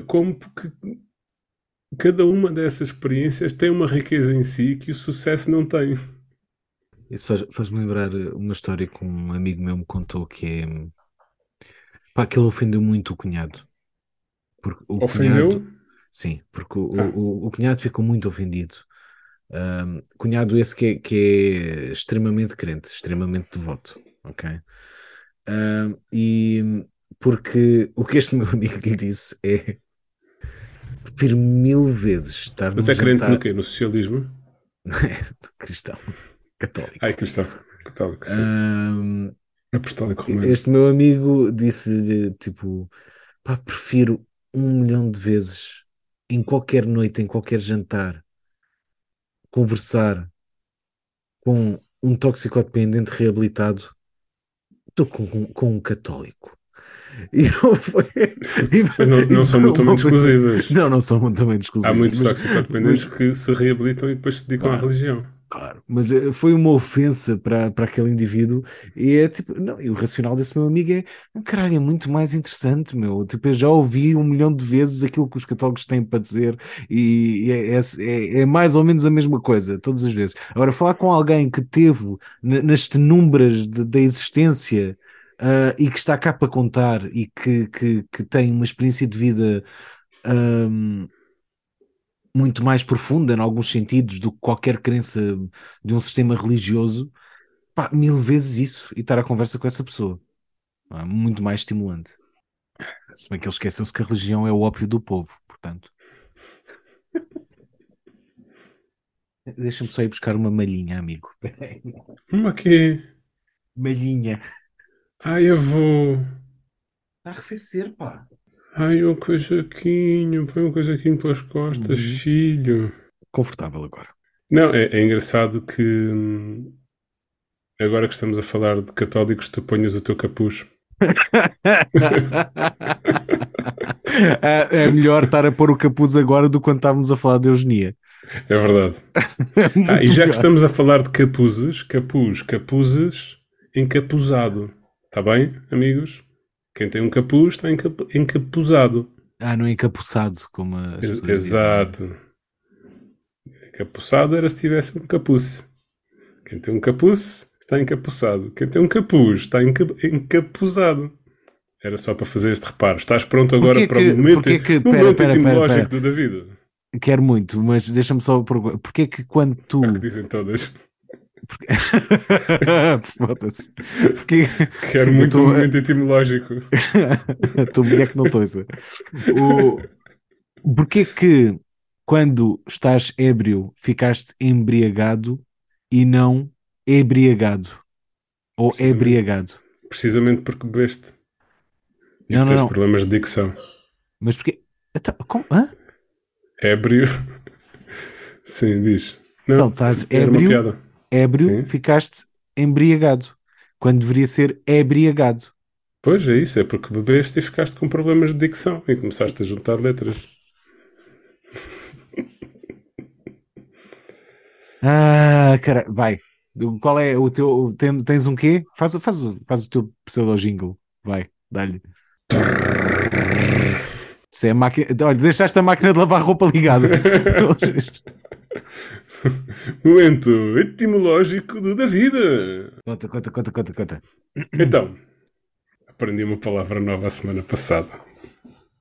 como porque cada uma dessas experiências tem uma riqueza em si que o sucesso não tem. Isso faz-me faz lembrar uma história que um amigo meu me contou que é pá, que ele ofendeu muito o cunhado. Porque o ofendeu? Cunhado, sim, porque o, ah. o, o, cunhado ficou muito ofendido. Um, cunhado esse que é, que é extremamente crente, extremamente devoto, ok? Um, e porque o que este meu amigo lhe disse é prefiro mil vezes estar Mas é crente jantar... no quê? No socialismo? é, cristão, católico. Ai, cristão, católico, sim. Um, Apostólico romano. Este meu amigo disse tipo, pá, prefiro um milhão de vezes em qualquer noite, em qualquer jantar, conversar com um toxicodependente reabilitado do que com, com um católico. E eu fui, e, não, não são mutuamente exclusivas. Não, não são mutuamente exclusivas. Há muitos toxicodependentes que se reabilitam e depois se dedicam claro, à religião. Claro, mas eh, foi uma ofensa para, para aquele indivíduo e é tipo, não, e o racional desse meu amigo é, caralho, é muito mais interessante, meu. Tipo, eu já ouvi um milhão de vezes aquilo que os católicos têm para dizer e é, é, é mais ou menos a mesma coisa, todas as vezes. Agora, falar com alguém que teve nas tenumbras da existência uh, e que está cá para contar e que, que, que tem uma experiência de vida um, muito mais profunda, em alguns sentidos, do que qualquer crença de um sistema religioso, pá, mil vezes isso e estar à conversa com essa pessoa. É muito mais estimulante. Se bem que ele esqueceu-se que a religião é o óbvio do povo, portanto. Deixa-me só ir buscar uma malhinha, amigo. Uma quê? Malhinha. Ai, eu vou. Está a arrefecer, pá. Ai, um casaquinho, põe um casaquinho pelas costas, uhum. filho. Confortável agora. Não, é, é engraçado que hum, agora que estamos a falar de católicos, tu ponhas o teu capuz. é, é melhor estar a pôr o capuz agora do que quando estávamos a falar de eugenia. É verdade. ah, e já que estamos a falar de capuzes, capuz, capuzes, encapuzado. Está bem, amigos? Quem tem um capuz está encapuzado. Ah, não encapuçado, como a. Exato. Dizem. Encapuçado era se tivesse um capuz. Quem tem um capuz está encapuçado. Quem tem um capuz está encapuzado. Era só para fazer este reparo. Estás pronto agora que, para o momento, que, que, pera, momento pera, etimológico pera, do David? Quero muito, mas deixa-me só perguntar. Porquê que quando tu. É que dizem todas. Porque... Foda-se. Porque... Quero muito tô... um momento etimológico. tua mulher que não toisa. O... Porquê que quando estás ébrio ficaste embriagado e não embriagado? Ou Precisamente. ebriagado? Precisamente porque bebeste. E Não, não, tens não. problemas de dicção. Mas porque. Então, como? Hã? Ébrio. Sim, diz. Não, Então, estás era uma ébrio? Ébrio, Sim. ficaste embriagado. Quando deveria ser ebriagado. Pois é isso, é porque bebeste e ficaste com problemas de dicção e começaste a juntar letras. Ah, cara, vai. Qual é o teu. tem- Tens um quê? Faz, faz, o- faz o teu pseudo-jingle. Vai, dá-lhe. Se é a máquina. Olha, deixaste a máquina de lavar roupa ligada. Momento etimológico do da vida. conta, conta, conta, conta, conta. Então, aprendi uma palavra nova a semana passada.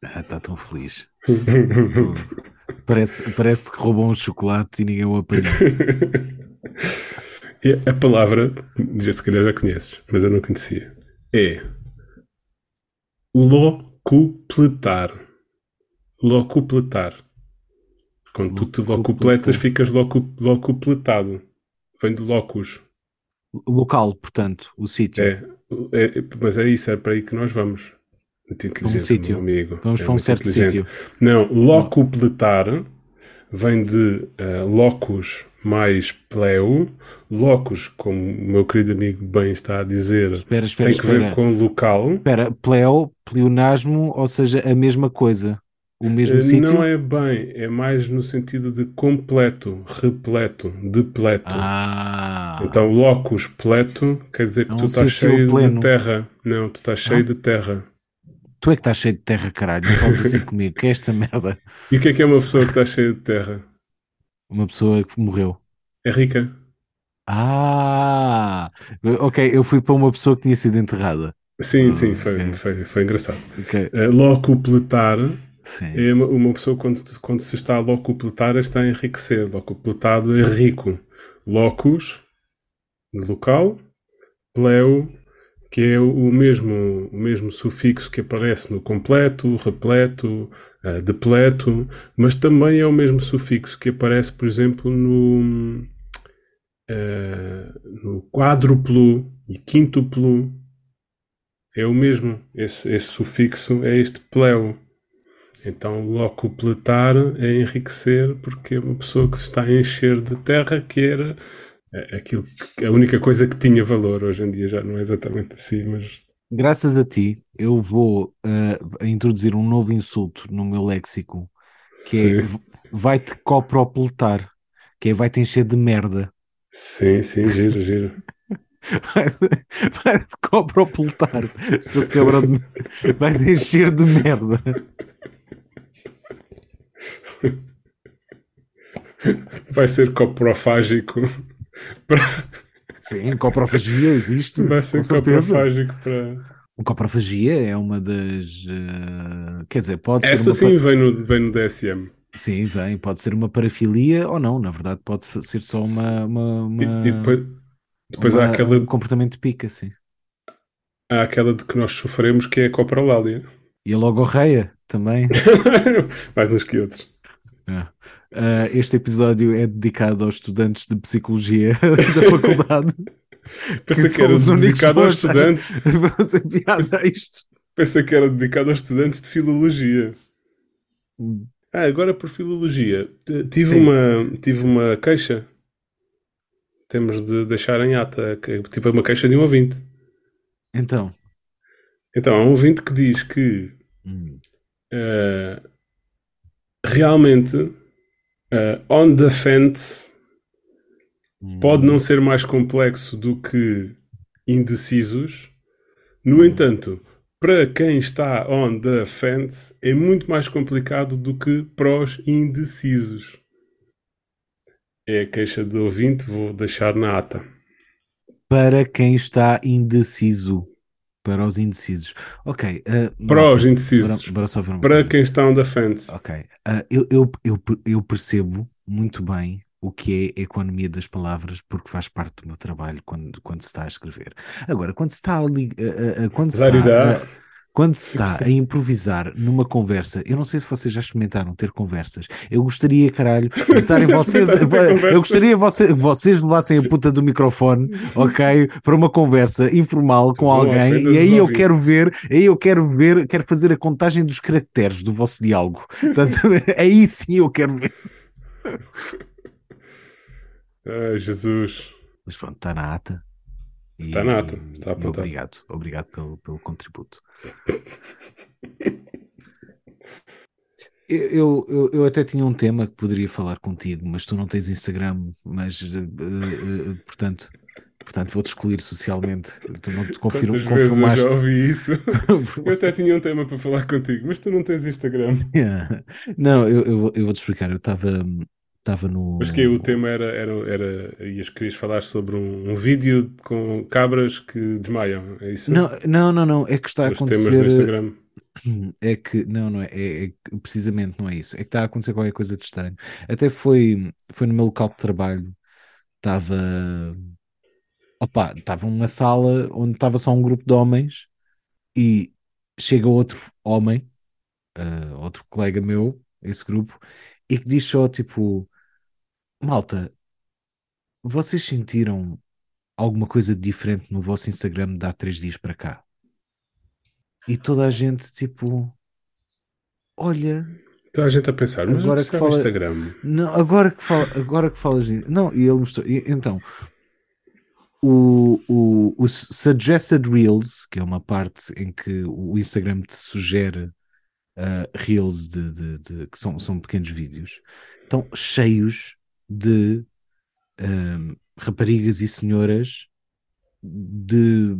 Ah, está tão feliz. Parece, parece que roubou um chocolate e ninguém o apanhou. E a palavra, já se calhar já conheces, mas eu não conhecia. É locupletar. Locupletar. Quando tu te locupletas, ficas locu, locupletado. Vem de locus. Local, portanto, o sítio. É, é- mas é isso, é para aí que nós vamos. Muito inteligente, sítio. meu amigo. Vamos É para um certo sítio. Não, locupletar vem de eh, locus mais pleu. Locus, como o meu querido amigo bem está a dizer, Espera, espera, tem que espera. ver com local. Espera, pleo, pleonasmo, ou seja, a mesma coisa. O mesmo Eh, sítio. Não é bem, é mais no sentido de completo, repleto, depleto. Ah, Então, locus pleto quer dizer que É um tu estás cheio pleno. de terra. Não, tu estás cheio Ah. de terra. tu é que estás cheio de terra, caralho. Não falas assim comigo, que é esta merda. E o que é que é uma pessoa que está cheia de terra? Uma pessoa que morreu. É rica. Ah, ok, eu fui para uma pessoa que tinha sido enterrada. Sim, Ah, sim, foi, ok. foi, foi engraçado. Ok, Uh, locupletar Sim. é uma, pessoa quando, quando se está locupletar está a enriquecer. Locupletado é rico. Locus, local, pleo, que é o mesmo, o mesmo sufixo que aparece no completo, repleto, uh, depleto, mas também é o mesmo sufixo que aparece, por exemplo, no, uh, no quádruplo e quíntuplo. É o mesmo. Esse, esse sufixo é este pleo. Então, locupletar é enriquecer porque é uma pessoa que se está a encher de terra que era eh, aquilo que, a única coisa que tinha valor. Hoje em dia já não é exatamente assim, mas Graças a ti, eu vou ah, introduzir um novo insulto no meu léxico, que é sim, v- vai-te copropletar, que é vai-te encher de merda. sim, sim, giro, giro. Vai-te copropletar, seu cabrão de... Vai-te encher de merda. Vai ser coprofágico. para- Sim, coprofagia existe, Vai ser coprofágico para. Coprofagia é uma das. ah, quer dizer, pode ser Essa sim vem no, vem no DSM. Sim, vem, pode ser uma parafilia ou não, na verdade, pode ser só uma. uma, E, uma- e depois, depois há, uma- aquela, um comportamento de pica, sim. há aquela de que nós sofremos que é a copralália. E a logorreia também. Mais uns que outros. É. Ah, este episódio é dedicado aos estudantes de psicologia da faculdade. Pensei que, são era dedicado aos que estudantes. Fazer piada a isto. Pensei que era dedicado aos estudantes de filologia. Ah, agora por filologia. T- Tive Sim. uma, tive uma queixa. Temos de deixar em ata. que Tive uma queixa de um ouvinte. Então, Então, há um ouvinte que diz que hum, ah, realmente ah, on the fence hum, pode não ser mais complexo do que indecisos. No entanto, para quem está on the fence, é muito mais complicado do que para os indecisos. É a queixa do ouvinte, vou deixar na ata. para quem está indeciso. Para os indecisos. Ok. ah, Para os indecisos. Uma Para coisa. quem está on the fence. Ok. Ah, eu, eu, eu, eu percebo muito bem o que é a economia das palavras, porque faz parte do meu trabalho quando, quando se está a escrever. Agora, quando se está ah, ah, ah, quando se está, quando se está a improvisar numa conversa, eu não sei se vocês já experimentaram ter conversas. Eu gostaria, caralho, de estarem vocês. eu gostaria você, que vocês levassem a puta do microfone, ok, para uma conversa informal com alguém, e aí eu quero ver, aí eu quero ver, quero fazer a contagem dos caracteres do vosso diálogo. aí sim eu quero ver. Ai, Jesus. Mas pronto, está na ata. Está na ata, está apontado. Obrigado, obrigado pelo, pelo contributo. Eu, eu, eu até tinha um tema que poderia falar contigo, mas tu não tens Instagram, mas uh, uh, portanto, portanto vou-te excluir socialmente. Tu não te confirmo, Quantas confirmaste. Vezes eu já ouvi isso. eu até tinha um tema para falar contigo, mas tu não tens Instagram. Yeah. Não, eu, eu, eu vou-te explicar. Eu estava Estava no. Mas que o tema era. era, era ias, querias falar sobre um, um, vídeo com cabras que desmaiam, é isso? Não, não, não, não. É que está a acontecer. Temas do Instagram. É que, não, não é, é, é, precisamente não é isso. É que está a acontecer qualquer coisa de estranho. Até foi, foi no meu local de trabalho, estava. Opa, estava numa sala onde estava só um grupo de homens e chega outro homem, uh, outro colega meu, esse grupo, e que diz só tipo: Malta, vocês sentiram alguma coisa diferente no vosso Instagram de há três dias para cá? E toda a gente, tipo, olha. Toda a gente a pensar, mas agora que fala Instagram. Não, agora que fala, agora que falas nisso. Não, e ele mostrou. E, então, o, o, o Suggested Reels, que é uma parte em que o Instagram te sugere uh, Reels de, de, de, que são, são pequenos vídeos, estão cheios de um, raparigas e senhoras de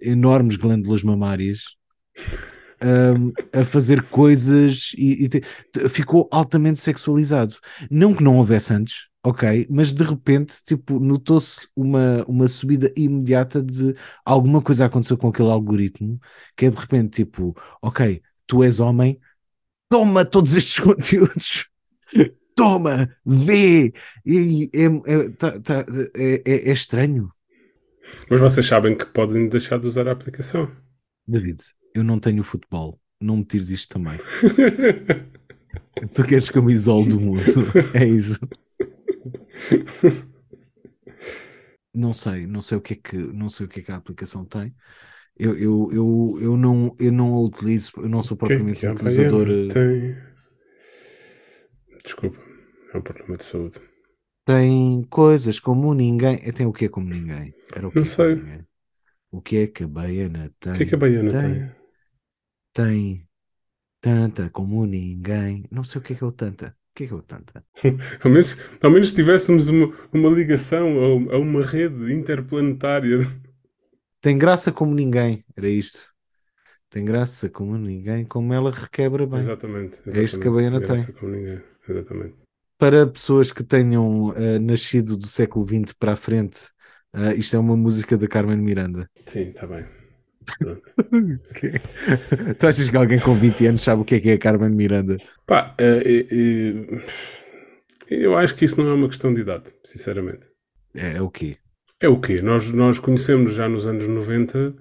enormes glândulas mamárias um, a fazer coisas e, e te, ficou altamente sexualizado. Não que não houvesse antes, ok, mas de repente, tipo, notou-se uma, uma subida imediata de alguma coisa aconteceu com aquele algoritmo, que é de repente, tipo, ok, tu és homem, toma todos estes conteúdos toma, vê, e é, é, tá, tá, é, é, é estranho. Mas vocês sabem que podem deixar de usar a aplicação. David, eu não tenho futebol, não me tires isto também. tu queres que eu me isole do mundo, é isso. Não sei, não sei o que é que, não sei o que, é que a aplicação tem. Eu, eu, eu, eu, não, eu não a utilizo, eu não sou propriamente que, que um utilizador. Eh, tem... Desculpa. É um problema de saúde. Tem coisas como ninguém. Tem o que é como ninguém? Era o que Não sei. O que é que a baiana tem? O que é que a baiana tem? Tem, tem tanta como ninguém. Não sei o que é que é o tanta. O que é que é o tanta? ao, menos, ao menos tivéssemos uma, uma ligação a, a uma rede interplanetária. Tem graça como ninguém. Era isto. Tem graça como ninguém, como ela requebra bem. Exatamente. exatamente. É isto que a baiana tem. Graça como ninguém. Exatamente para pessoas que tenham uh, nascido do século XX para a frente, uh, isto é uma música da Carmen Miranda. Sim, está bem. okay. Tu achas que alguém com 20 anos sabe o que é que é a Carmen Miranda? Pá, uh, eu acho que isso não é uma questão de idade, sinceramente. É, é o quê? É o quê? Nós, nós conhecemos já nos anos 90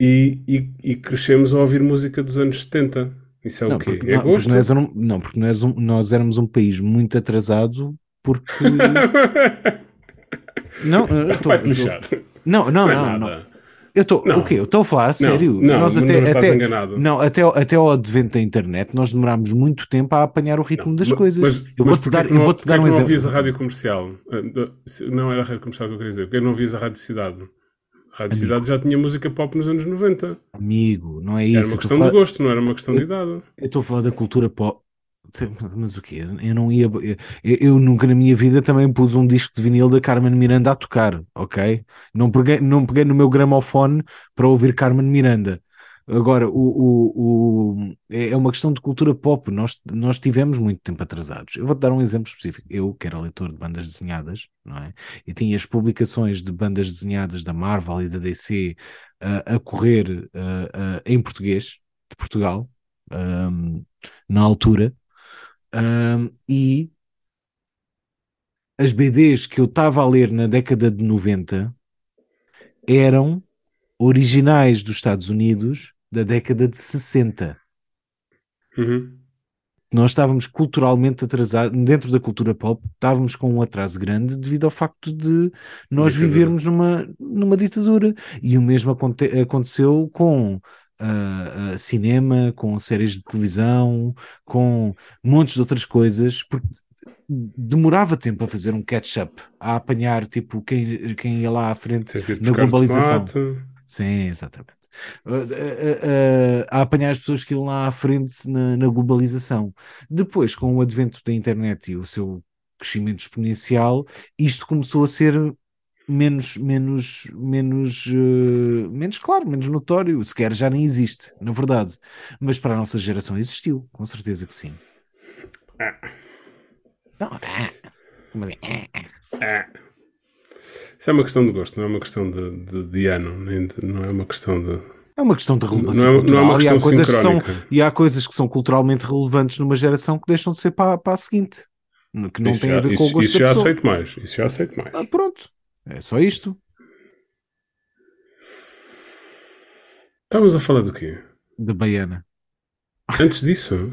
e, e, e crescemos a ouvir música dos anos 70. Isso é não, o quê? Porque, é não, gosto? Porque nós, eram, não, porque nós, nós éramos um país muito atrasado porque. não, lixar. Não, não, não. não, não. Eu estou, o quê? Eu estou a falar sério. Não, nós até, não até, enganado. Não, até, até ao advento da internet nós demorámos muito tempo a apanhar o ritmo não, das coisas. Mas, eu vou-te dar, eu vou-te dar um exemplo. não ouvias a rádio comercial? Eh, não era a rádio comercial que eu queria dizer. Porque não ouvias a rádio cidade? Rádio Amigo. Cidade já tinha música pop nos anos 90. Amigo, não é isso. Era uma questão de gosto, não era uma questão eu, de idade. Eu estou a falar da cultura pop. Mas o quê? Eu não ia. Eu, eu, nunca na minha vida também pus um disco de vinil da Carmen Miranda a tocar, ok? Não peguei, não peguei no meu gramofone para ouvir Carmen Miranda. Agora, o, o, o, é, é uma questão de cultura pop. Nós, nós tivemos muito tempo atrasados. Eu vou-te dar um exemplo específico. Eu, que era leitor de bandas desenhadas, não é? E tinha as publicações de bandas desenhadas da Marvel e da DC uh, a correr uh, uh, em português, de Portugal, um, na altura. Um, e as BDs que eu estava a ler na década de 90 eram originais dos Estados Unidos da década de 60. Uhum. Nós estávamos culturalmente atrasados, dentro da cultura pop, estávamos com um atraso grande devido ao facto de nós Ditadura. vivermos numa, numa ditadura. E o mesmo aconte- aconteceu com ah, ah, cinema, com séries de televisão, com montes de outras coisas, porque demorava tempo a fazer um catch-up, a apanhar tipo quem, quem ia lá à frente na globalização. Sim, exatamente. Uh, uh, uh, uh, a apanhar as pessoas que iam lá à frente na, na globalização. Depois, com o advento da internet e o seu crescimento exponencial, isto começou a ser menos, menos, menos, uh, menos claro, menos notório. Sequer já nem existe, na verdade. Mas para a nossa geração existiu, com certeza que sim. Não, ah, como é? Ah. Isso é uma questão de gosto, não é uma questão de, de, de ano, nem de- não é uma questão de. É uma questão de relevância Não é- não é uma cultural, e há questão coisas que são e há coisas que são culturalmente relevantes numa geração que deixam de ser para, para a seguinte, que não isso tem já, a ver com isso, o gosto isso já pessoa. aceito mais. Isso já aceito mais. Ah, pronto, é só isto. Estávamos a falar do quê? Da baiana. Antes disso?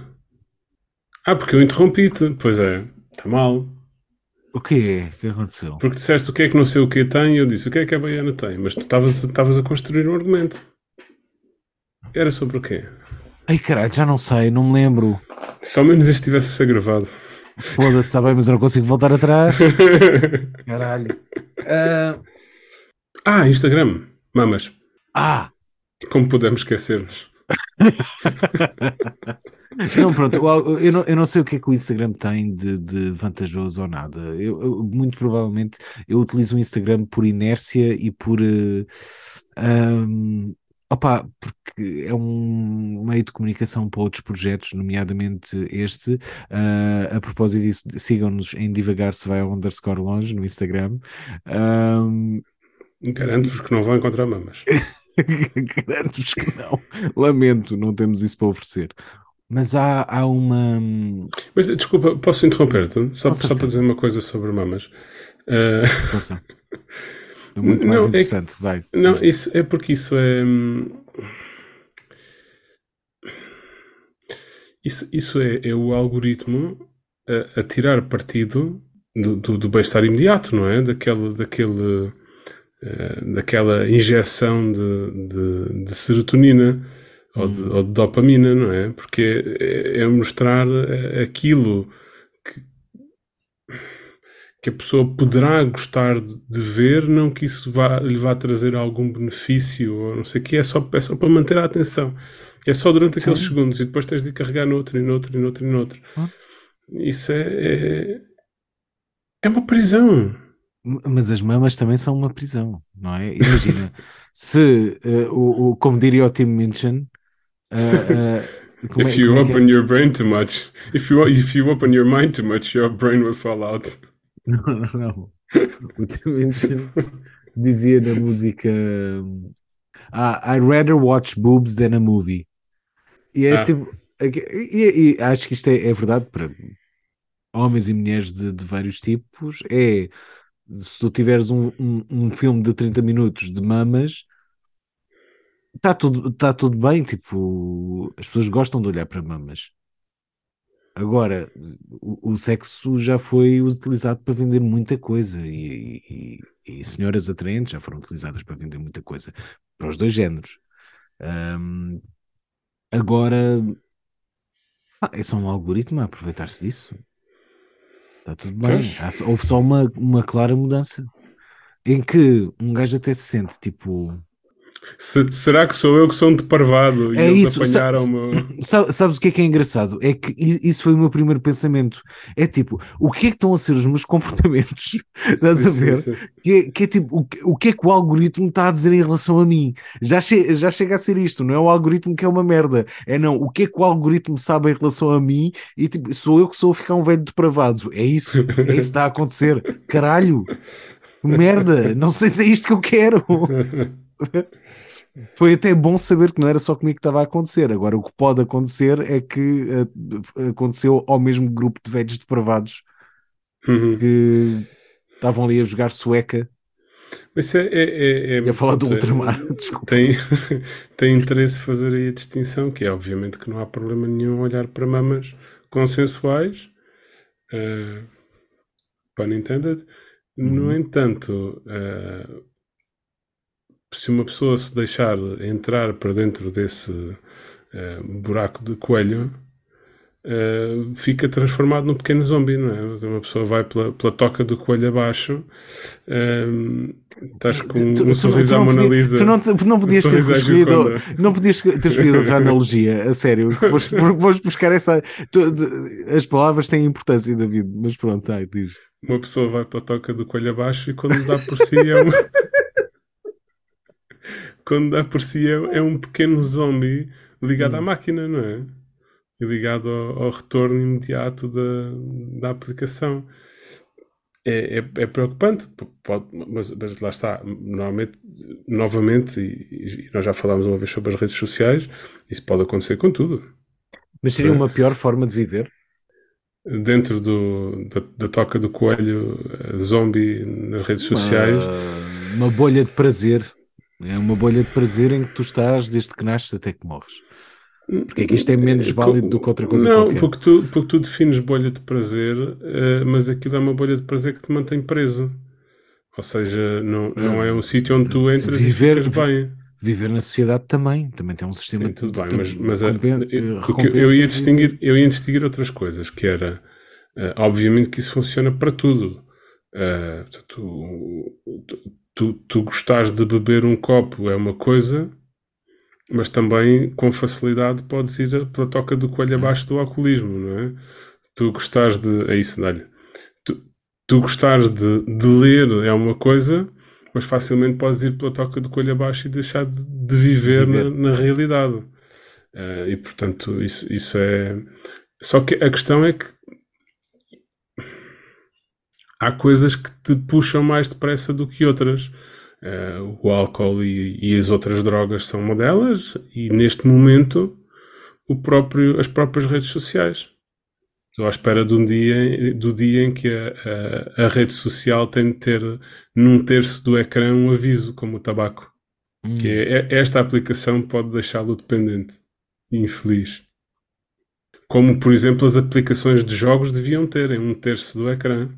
Ah, porque eu interrompi-te. Pois é, está mal. O quê? O que aconteceu? Porque disseste o que é que não sei o que tem e eu disse o que é que a Baiana tem. Mas tu estavas a construir um argumento. Era sobre o quê? Ai caralho, já não sei, não me lembro. Se ao menos isto tivesse a ser gravado. Foda-se, está bem, mas eu não consigo voltar atrás. Caralho. Ah, ah, Instagram. Mamas. ah, Como podemos esquecer-nos? Não, pronto, eu, não, eu não sei o que é que o Instagram tem de, de vantajoso ou nada. Eu, eu- muito provavelmente eu utilizo o Instagram por inércia e por. eh, ahm, opá, porque é um meio de comunicação para outros projetos, nomeadamente este. Ah, a propósito disso, sigam-nos em Divagar se vai ao underscore longe no Instagram. Ahm, Garanto-vos que não vão encontrar mamas. Garanto-vos que não. Lamento, não temos isso para oferecer. Mas há, há uma. Mas desculpa, posso interromper-te? Só, só para dizer uma coisa sobre mamas. Ah, Força. É muito Não, mais é que- interessante, vai. Não, isso é porque isso é. hum, Isso, isso é, é o algoritmo a, a tirar partido do, do, do bem-estar imediato, não é? Daquele, daquele, eh, daquela injeção de, de, de serotonina ou, de, ou de dopamina, não é? Porque é, é mostrar eh, aquilo que, que a pessoa poderá gostar de, de ver, não que isso vá, lhe vá trazer algum benefício ou não sei o que, é só, é só para manter a atenção. É só durante aqueles Sim. segundos e depois tens de carregar noutro e noutro e noutro e noutro. Ah. Isso é, é, é uma prisão. Mas as mamas também são uma prisão, não é? Imagina, se, eh, o, o- como diria o Tim Minchin, eh, eh, como é- if you é é? open your brain too much, if you, if you open your mind too much, your brain will fall out. Não, não, não. O Tim Minchin dizia na música ah, I'd rather watch boobs than a movie. E é Ah. tipo. E, e acho que isto é, é verdade para homens e mulheres de, de vários tipos. É se tu tiveres um, um, um filme de 30 minutos de mamas, está tudo, tá tudo bem. Tipo, as pessoas gostam de olhar para mamas. Agora, o, o sexo já foi utilizado para vender muita coisa e, e- e senhoras atraentes já foram utilizadas para vender muita coisa para os dois géneros. Agora, ah, é só um algoritmo a aproveitar-se disso. Está tudo bem. Há houve só uma, uma clara mudança em que um gajo até se sente tipo. Se- será que sou eu que sou um deparvado e É isso, apanharam-me? Sa- Sabes o que é que é engraçado? É que isso foi o meu primeiro pensamento. É tipo, o que é que estão a ser os meus comportamentos? Estás a Sim, sim, ver? sim. Que é, que é tipo, o que, o que é que o algoritmo está a dizer em relação a mim? Já, che- já chega a ser isto, não é o algoritmo que é uma merda, é não, o que é que o algoritmo sabe em relação a mim e tipo, sou eu que sou a ficar um velho depravado. É isso, é isso que está a acontecer. Caralho, merda, não sei se é isto que eu quero. Foi até bom saber que não era só comigo que estava a acontecer. Agora, o que pode acontecer é que eh, aconteceu ao mesmo grupo de velhos depravados Uhum. que estavam ali a jogar sueca Mas é, é, é, é falar do ultramar, desculpa. Tem, tem interesse fazer aí a distinção, que é obviamente que não há problema nenhum olhar para mamas consensuais, uh, pun intended. No Uhum. entanto, uh, se uma pessoa se deixar entrar para dentro desse uh, buraco de coelho, uh, fica transformado num pequeno zombie, não é? Uma pessoa vai pela, pela toca do coelho abaixo, um, estás com um Tu- tu- sorriso tu à Mona Lisa. Tu não, te- não podias Um ter escolhido, não podias ter escolhido outra analogia, a sério. Vos buscar essa. tu- as palavras têm importância, David, mas pronto, ai, diz. Uma pessoa vai pela toca do coelho abaixo e quando dá por si é um. quando si é, um pequeno zombie ligado Hum. à máquina, não é? E ligado ao, ao retorno imediato da, da aplicação. É, é, é preocupante, pode- mas, mas lá está. Normalmente, novamente, e, e nós já falámos uma vez sobre as redes sociais, isso pode acontecer com tudo. Mas seria É. uma pior forma de viver? Dentro do, da, da toca do coelho eh, zombie nas redes sociais. Ah, uma bolha de prazer. É uma bolha de prazer em que tu estás desde que nasces até que morres. Porque é que isto é menos válido do que outra coisa Não, qualquer. porque tu, porque tu defines bolha de prazer, eh, mas aquilo é uma bolha de prazer que te mantém preso. Ou seja, não, não é um sítio onde tu entras Viver- e ficas bem. Viver na sociedade também. Também tem um sistema Sim, tudo bem, mas, mas é- eu- eh, porque eu ia distinguir, eu ia distinguir outras coisas, que era, eh, obviamente que isso funciona para tudo. Eh, tu, tu, tu, tu gostares de beber um copo é uma coisa, mas também com facilidade podes ir pela toca do coelho abaixo do alcoolismo, não é? Tu gostares de. É isso, dá-lhe. Tu, tu gostares de, de ler é uma coisa, mas facilmente podes ir pela toca do coelho abaixo e deixar de, de viver, Viver. Na, na realidade. Eh, e portanto, isso, isso é. Só que a questão é que há coisas que te puxam mais depressa do que outras. Eh, o álcool e, e as outras drogas são uma delas, e neste momento o próprio, as próprias redes sociais. Estou à espera de um dia, do dia em que a, a, a rede social tem de ter num terço do ecrã um aviso, como o tabaco. Hum. Que é, é- esta aplicação pode deixá-lo dependente e infeliz. Como, por exemplo, as aplicações de jogos deviam ter em um terço do ecrã.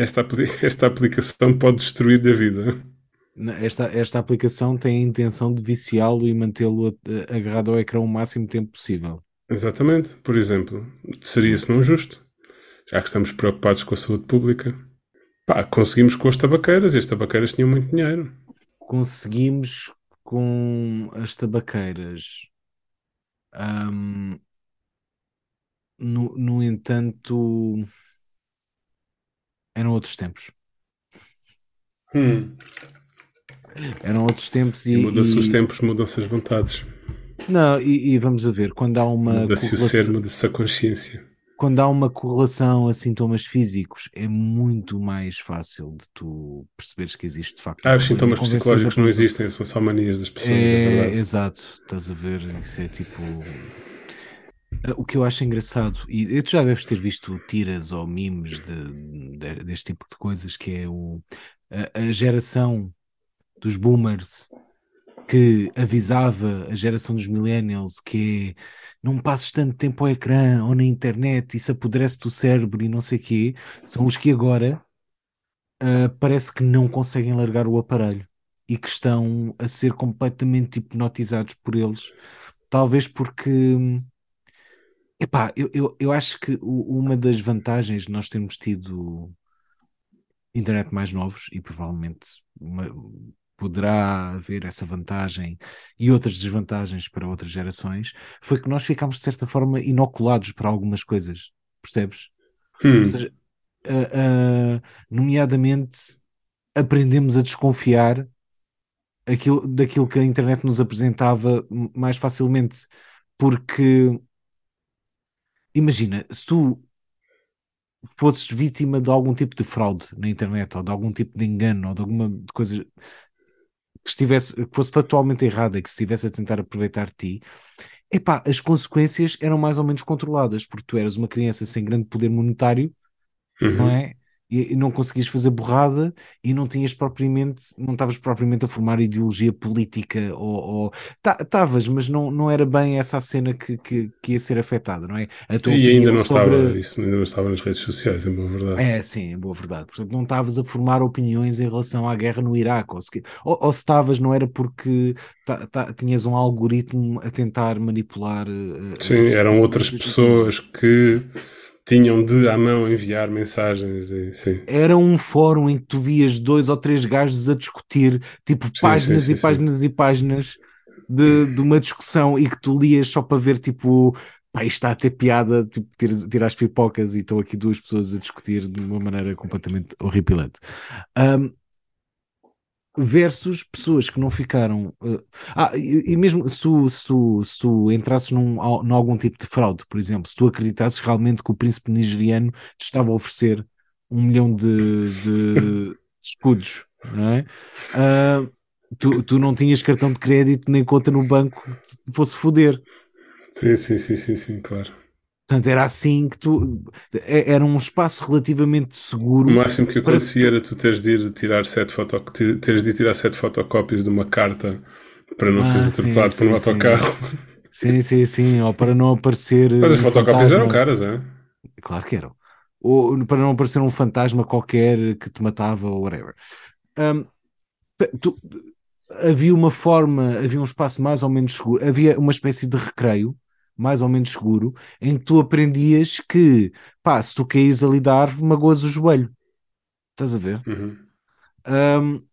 Esta, esta aplicação pode destruir a vida. Esta, esta aplicação tem a intenção de viciá-lo e mantê-lo agarrado ao ecrã o máximo tempo possível. Exatamente, por exemplo. Seria-se não justo? Já que estamos preocupados com a saúde pública. Pá, conseguimos com as tabaqueiras e as tabaqueiras tinham muito dinheiro. Conseguimos com as tabaqueiras. Ahm, no, no entanto, eram outros tempos. Eram outros tempos e, Muda-se os e- tempos, mudam-se as vontades. não, e, e vamos a ver, quando há uma Muda-se o ser, correlação, muda-se a consciência. quando há uma correlação a sintomas físicos, é muito mais fácil de tu perceberes que existe de facto. Ah, os sintomas psicológicos não existem, são só manias das pessoas, é, É, exato, estás a ver? Isso é tipo. Ah, O que eu acho engraçado, e tu já deves ter visto tiras ou memes de, de- deste tipo de coisas, que é o, a, a geração dos boomers que avisava a geração dos millennials que é não passes tanto tempo ao ecrã ou na internet, isso apodrece-te o cérebro e não sei o quê, são os que agora ah, parece que não conseguem largar o aparelho e que estão a ser completamente hipnotizados por eles, talvez porque epá, eu, eu, eu acho que o- uma das vantagens de nós termos tido internet mais novos e provavelmente uma- poderá haver essa vantagem e outras desvantagens para outras gerações, foi que nós ficámos de certa forma inoculados para algumas coisas, percebes? Hum, Ou seja, ah, ah, nomeadamente aprendemos a desconfiar aquilo, daquilo que a internet nos apresentava mais facilmente, porque imagina, se tu fosses vítima de algum tipo de fraude na internet, ou de algum tipo de engano, ou de alguma coisa que estivesse, que fosse factualmente errada e que se estivesse a tentar aproveitar de ti, epá, as consequências eram mais ou menos controladas, porque tu eras uma criança sem grande poder monetário, uhum. não é? E, e não conseguias fazer borrada e não tinhas propriamente, não estavas propriamente a formar ideologia política ou estavas, mas não, não era bem essa a cena que, que, que ia ser afetada, não é? e ainda não sobre... estava, isso ainda não estava nas redes sociais, em boa verdade. É, sim, em boa verdade. Portanto, não estavas a formar opiniões em relação à guerra no Iraque, ou se, ou, ou se estavas, não era porque tinhas um algoritmo a tentar manipular. Uh, sim, eram outras pessoas que tinham de à mão enviar mensagens. E, sim. Era um fórum em que tu vias dois ou três gajos a discutir, tipo, sim, páginas sim, e páginas e páginas de, de uma discussão e que tu lias só para ver, tipo, pá, isto está a ter piada, tipo, tirar, tirar as pipocas e estão aqui duas pessoas a discutir de uma maneira completamente horripilante. Um, versus pessoas que não ficaram. Uh, ah, e, e, mesmo se tu, se tu, se tu entrasses num, num algum tipo de fraude, por exemplo, se tu acreditasses realmente que o príncipe nigeriano te estava a oferecer um milhão de, de escudos, não é? Uh, tu, tu não tinhas cartão de crédito nem conta no banco fosse foder. Sim, sim, sim, sim, sim, claro. Portanto, era assim que tu. É, era um espaço relativamente seguro. O máximo que acontecia para... era tu teres de ir tirar sete foto... teres de tirar sete fotocópias de uma carta para não ah, seres atropelado por um autocarro. Sim, sim, sim. Ou para não aparecer. Mas as fotocópias eram caras, é? Claro que eram. Ou para não aparecer um fantasma qualquer que te matava ou whatever. Um, tu, havia uma forma, havia um espaço mais ou menos seguro, havia uma espécie de recreio mais ou menos seguro, em que tu aprendias que, pá, se tu caís ali da árvore, magoas o joelho. Estás a ver? Uhum. Um,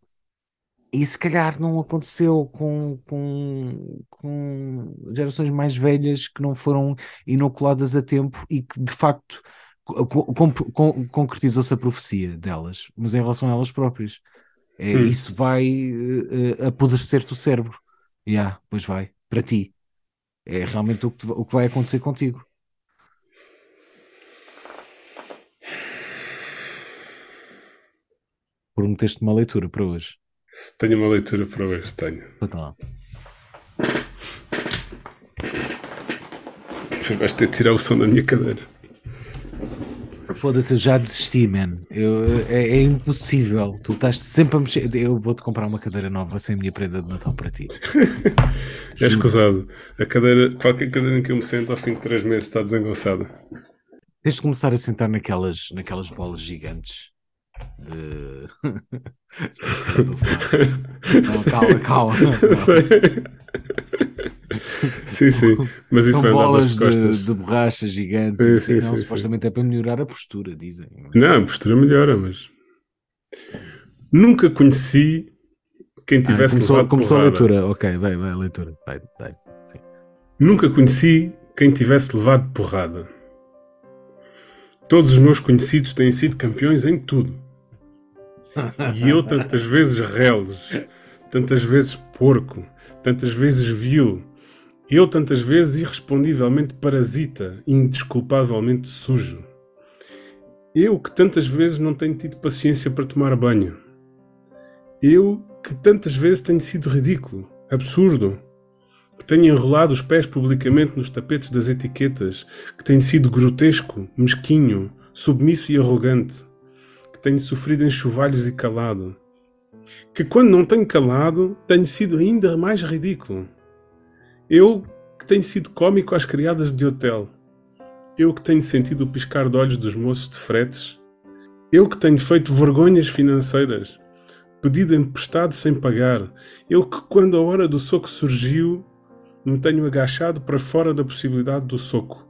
e se calhar não aconteceu com, com, com gerações mais velhas que não foram inoculadas a tempo e que de facto concretizou-se a profecia delas, mas em relação a elas próprias. É, hum. Isso vai uh, apodrecer-te o cérebro. Já, yeah, pois vai, para ti. É realmente o que, te, o que vai acontecer contigo. Prometeste uma leitura para hoje. Tenho uma leitura para hoje, tenho. Então lá. Vais ter de tirar o som da minha cadeira. Foda-se, eu já desisti, man. Eu, é, é, impossível. Tu estás sempre a mexer. Eu vou-te comprar uma cadeira nova sem a minha prenda de Natal para ti. é escusado. A cadeira, qualquer cadeira em que eu me sento ao fim de três meses está desengonçada. Tens de começar a sentar naquelas, naquelas bolas gigantes. De... Não, calma, calma. Sei. sim, sim. Mas isso São bolas de, costas. de borracha gigantes. Sim, sim, não, sim, supostamente sim. é para melhorar a postura, dizem. Não, a postura melhora, mas. Nunca conheci quem ah, tivesse ah, começou, levado começou porrada. a leitura, ok, vai, vai, a leitura. Vai, vai, sim. Nunca conheci quem tivesse levado porrada. Todos os meus conhecidos têm sido campeões em tudo. E eu tantas vezes reles, tantas vezes porco, tantas vezes vil, eu tantas vezes irrespondivelmente parasita, indesculpavelmente sujo. Eu que tantas vezes não tenho tido paciência para tomar banho. Eu que tantas vezes tenho sido ridículo, absurdo, que tenho enrolado os pés publicamente nos tapetes das etiquetas, que tenho sido grotesco, mesquinho, submisso e arrogante, que tenho sofrido enxovalhos e calado, que quando não tenho calado, tenho sido ainda mais ridículo. Eu que tenho sido cômico às criadas de hotel. Eu que tenho sentido o piscar de olhos dos moços de fretes. Eu que tenho feito vergonhas financeiras, pedido emprestado sem pagar. Eu que, quando a hora do soco surgiu, me tenho agachado para fora da possibilidade do soco.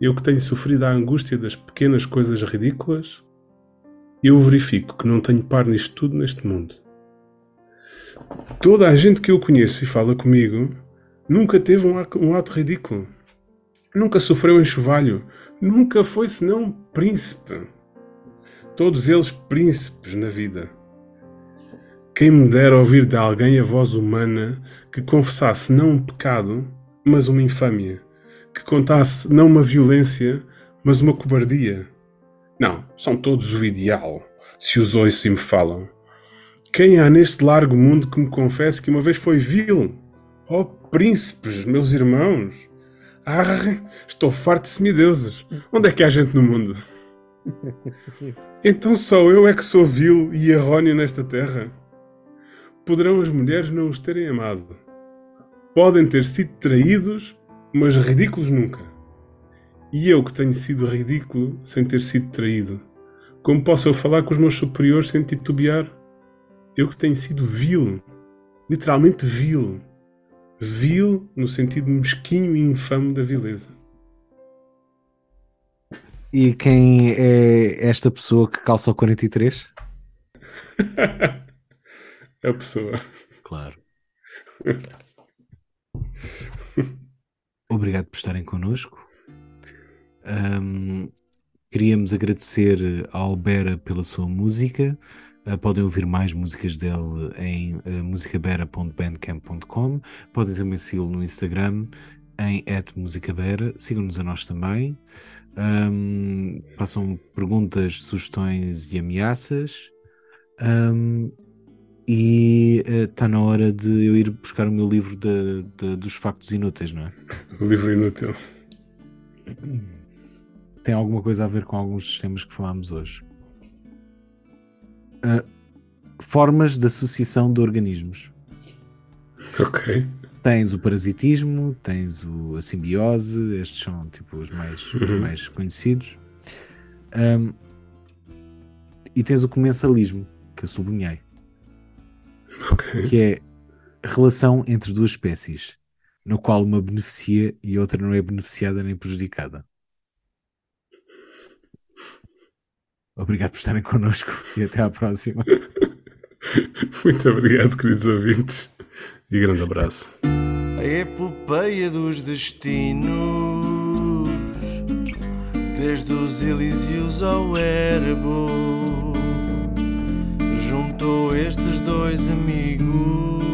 Eu que tenho sofrido a angústia das pequenas coisas ridículas. Eu verifico que não tenho par nisto tudo neste mundo. Toda a gente que eu conheço e fala comigo nunca teve um ato, ridículo. Nunca sofreu enxovalho. Nunca foi senão um príncipe. Todos eles príncipes na vida. Quem me dera ouvir de alguém a voz humana que confessasse não um pecado, mas uma infâmia. Que contasse não uma violência, mas uma cobardia. Não, são todos o ideal, se os ouço e me falam. Quem há neste largo mundo que me confesse que uma vez foi vil? Oh, príncipes, meus irmãos! Ah, estou farto de semideuses. Onde é que há gente no mundo? Então só eu é que sou vil e errôneo nesta terra? Poderão as mulheres não os terem amado. Podem ter sido traídos, mas ridículos nunca. E eu que tenho sido ridículo sem ter sido traído. Como posso eu falar com os meus superiores sem titubear? Eu que tenho sido vil, literalmente vil. Vil no sentido mesquinho e infame da vileza. E quem é esta pessoa que calça o 43? É a pessoa. Claro. Obrigado por estarem connosco. Um, queríamos agradecer ao Bera pela sua música. Uh, podem ouvir mais músicas dele em uh, musicabera.bandcamp.com. Podem também segui-lo no Instagram em musicabera. Sigam-nos a nós também. Um, façam perguntas, sugestões e ameaças. Um, e está uh, na hora de eu ir buscar o meu livro de, de, dos factos inúteis, não é? O livro inútil. Tem alguma coisa a ver com alguns sistemas que falámos hoje. Uh, formas de associação de organismos. Ok. Tens o parasitismo, tens o, a simbiose, estes são tipo os mais, uhum. os mais conhecidos. Um, e tens o comensalismo, que eu sublinhei. Okay. Que é a relação entre duas espécies, no qual uma beneficia e outra não é beneficiada nem prejudicada. Obrigado por estarem connosco e até à próxima. Muito obrigado, queridos ouvintes, e grande abraço. A epopeia dos destinos, desde os Elíseos ao Erebo, juntou estes dois amigos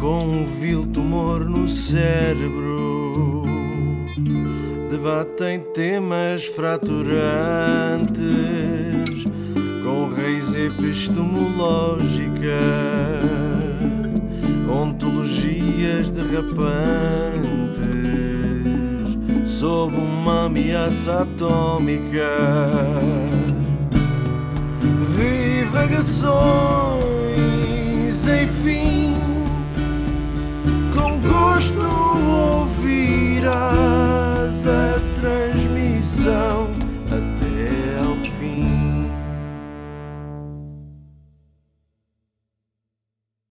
com um vil tumor no cérebro debatem temas fraturantes com raiz epistemológica, ontologias derrapantes sob uma ameaça atômica. Divagações, enfim, com gosto faz a transmissão.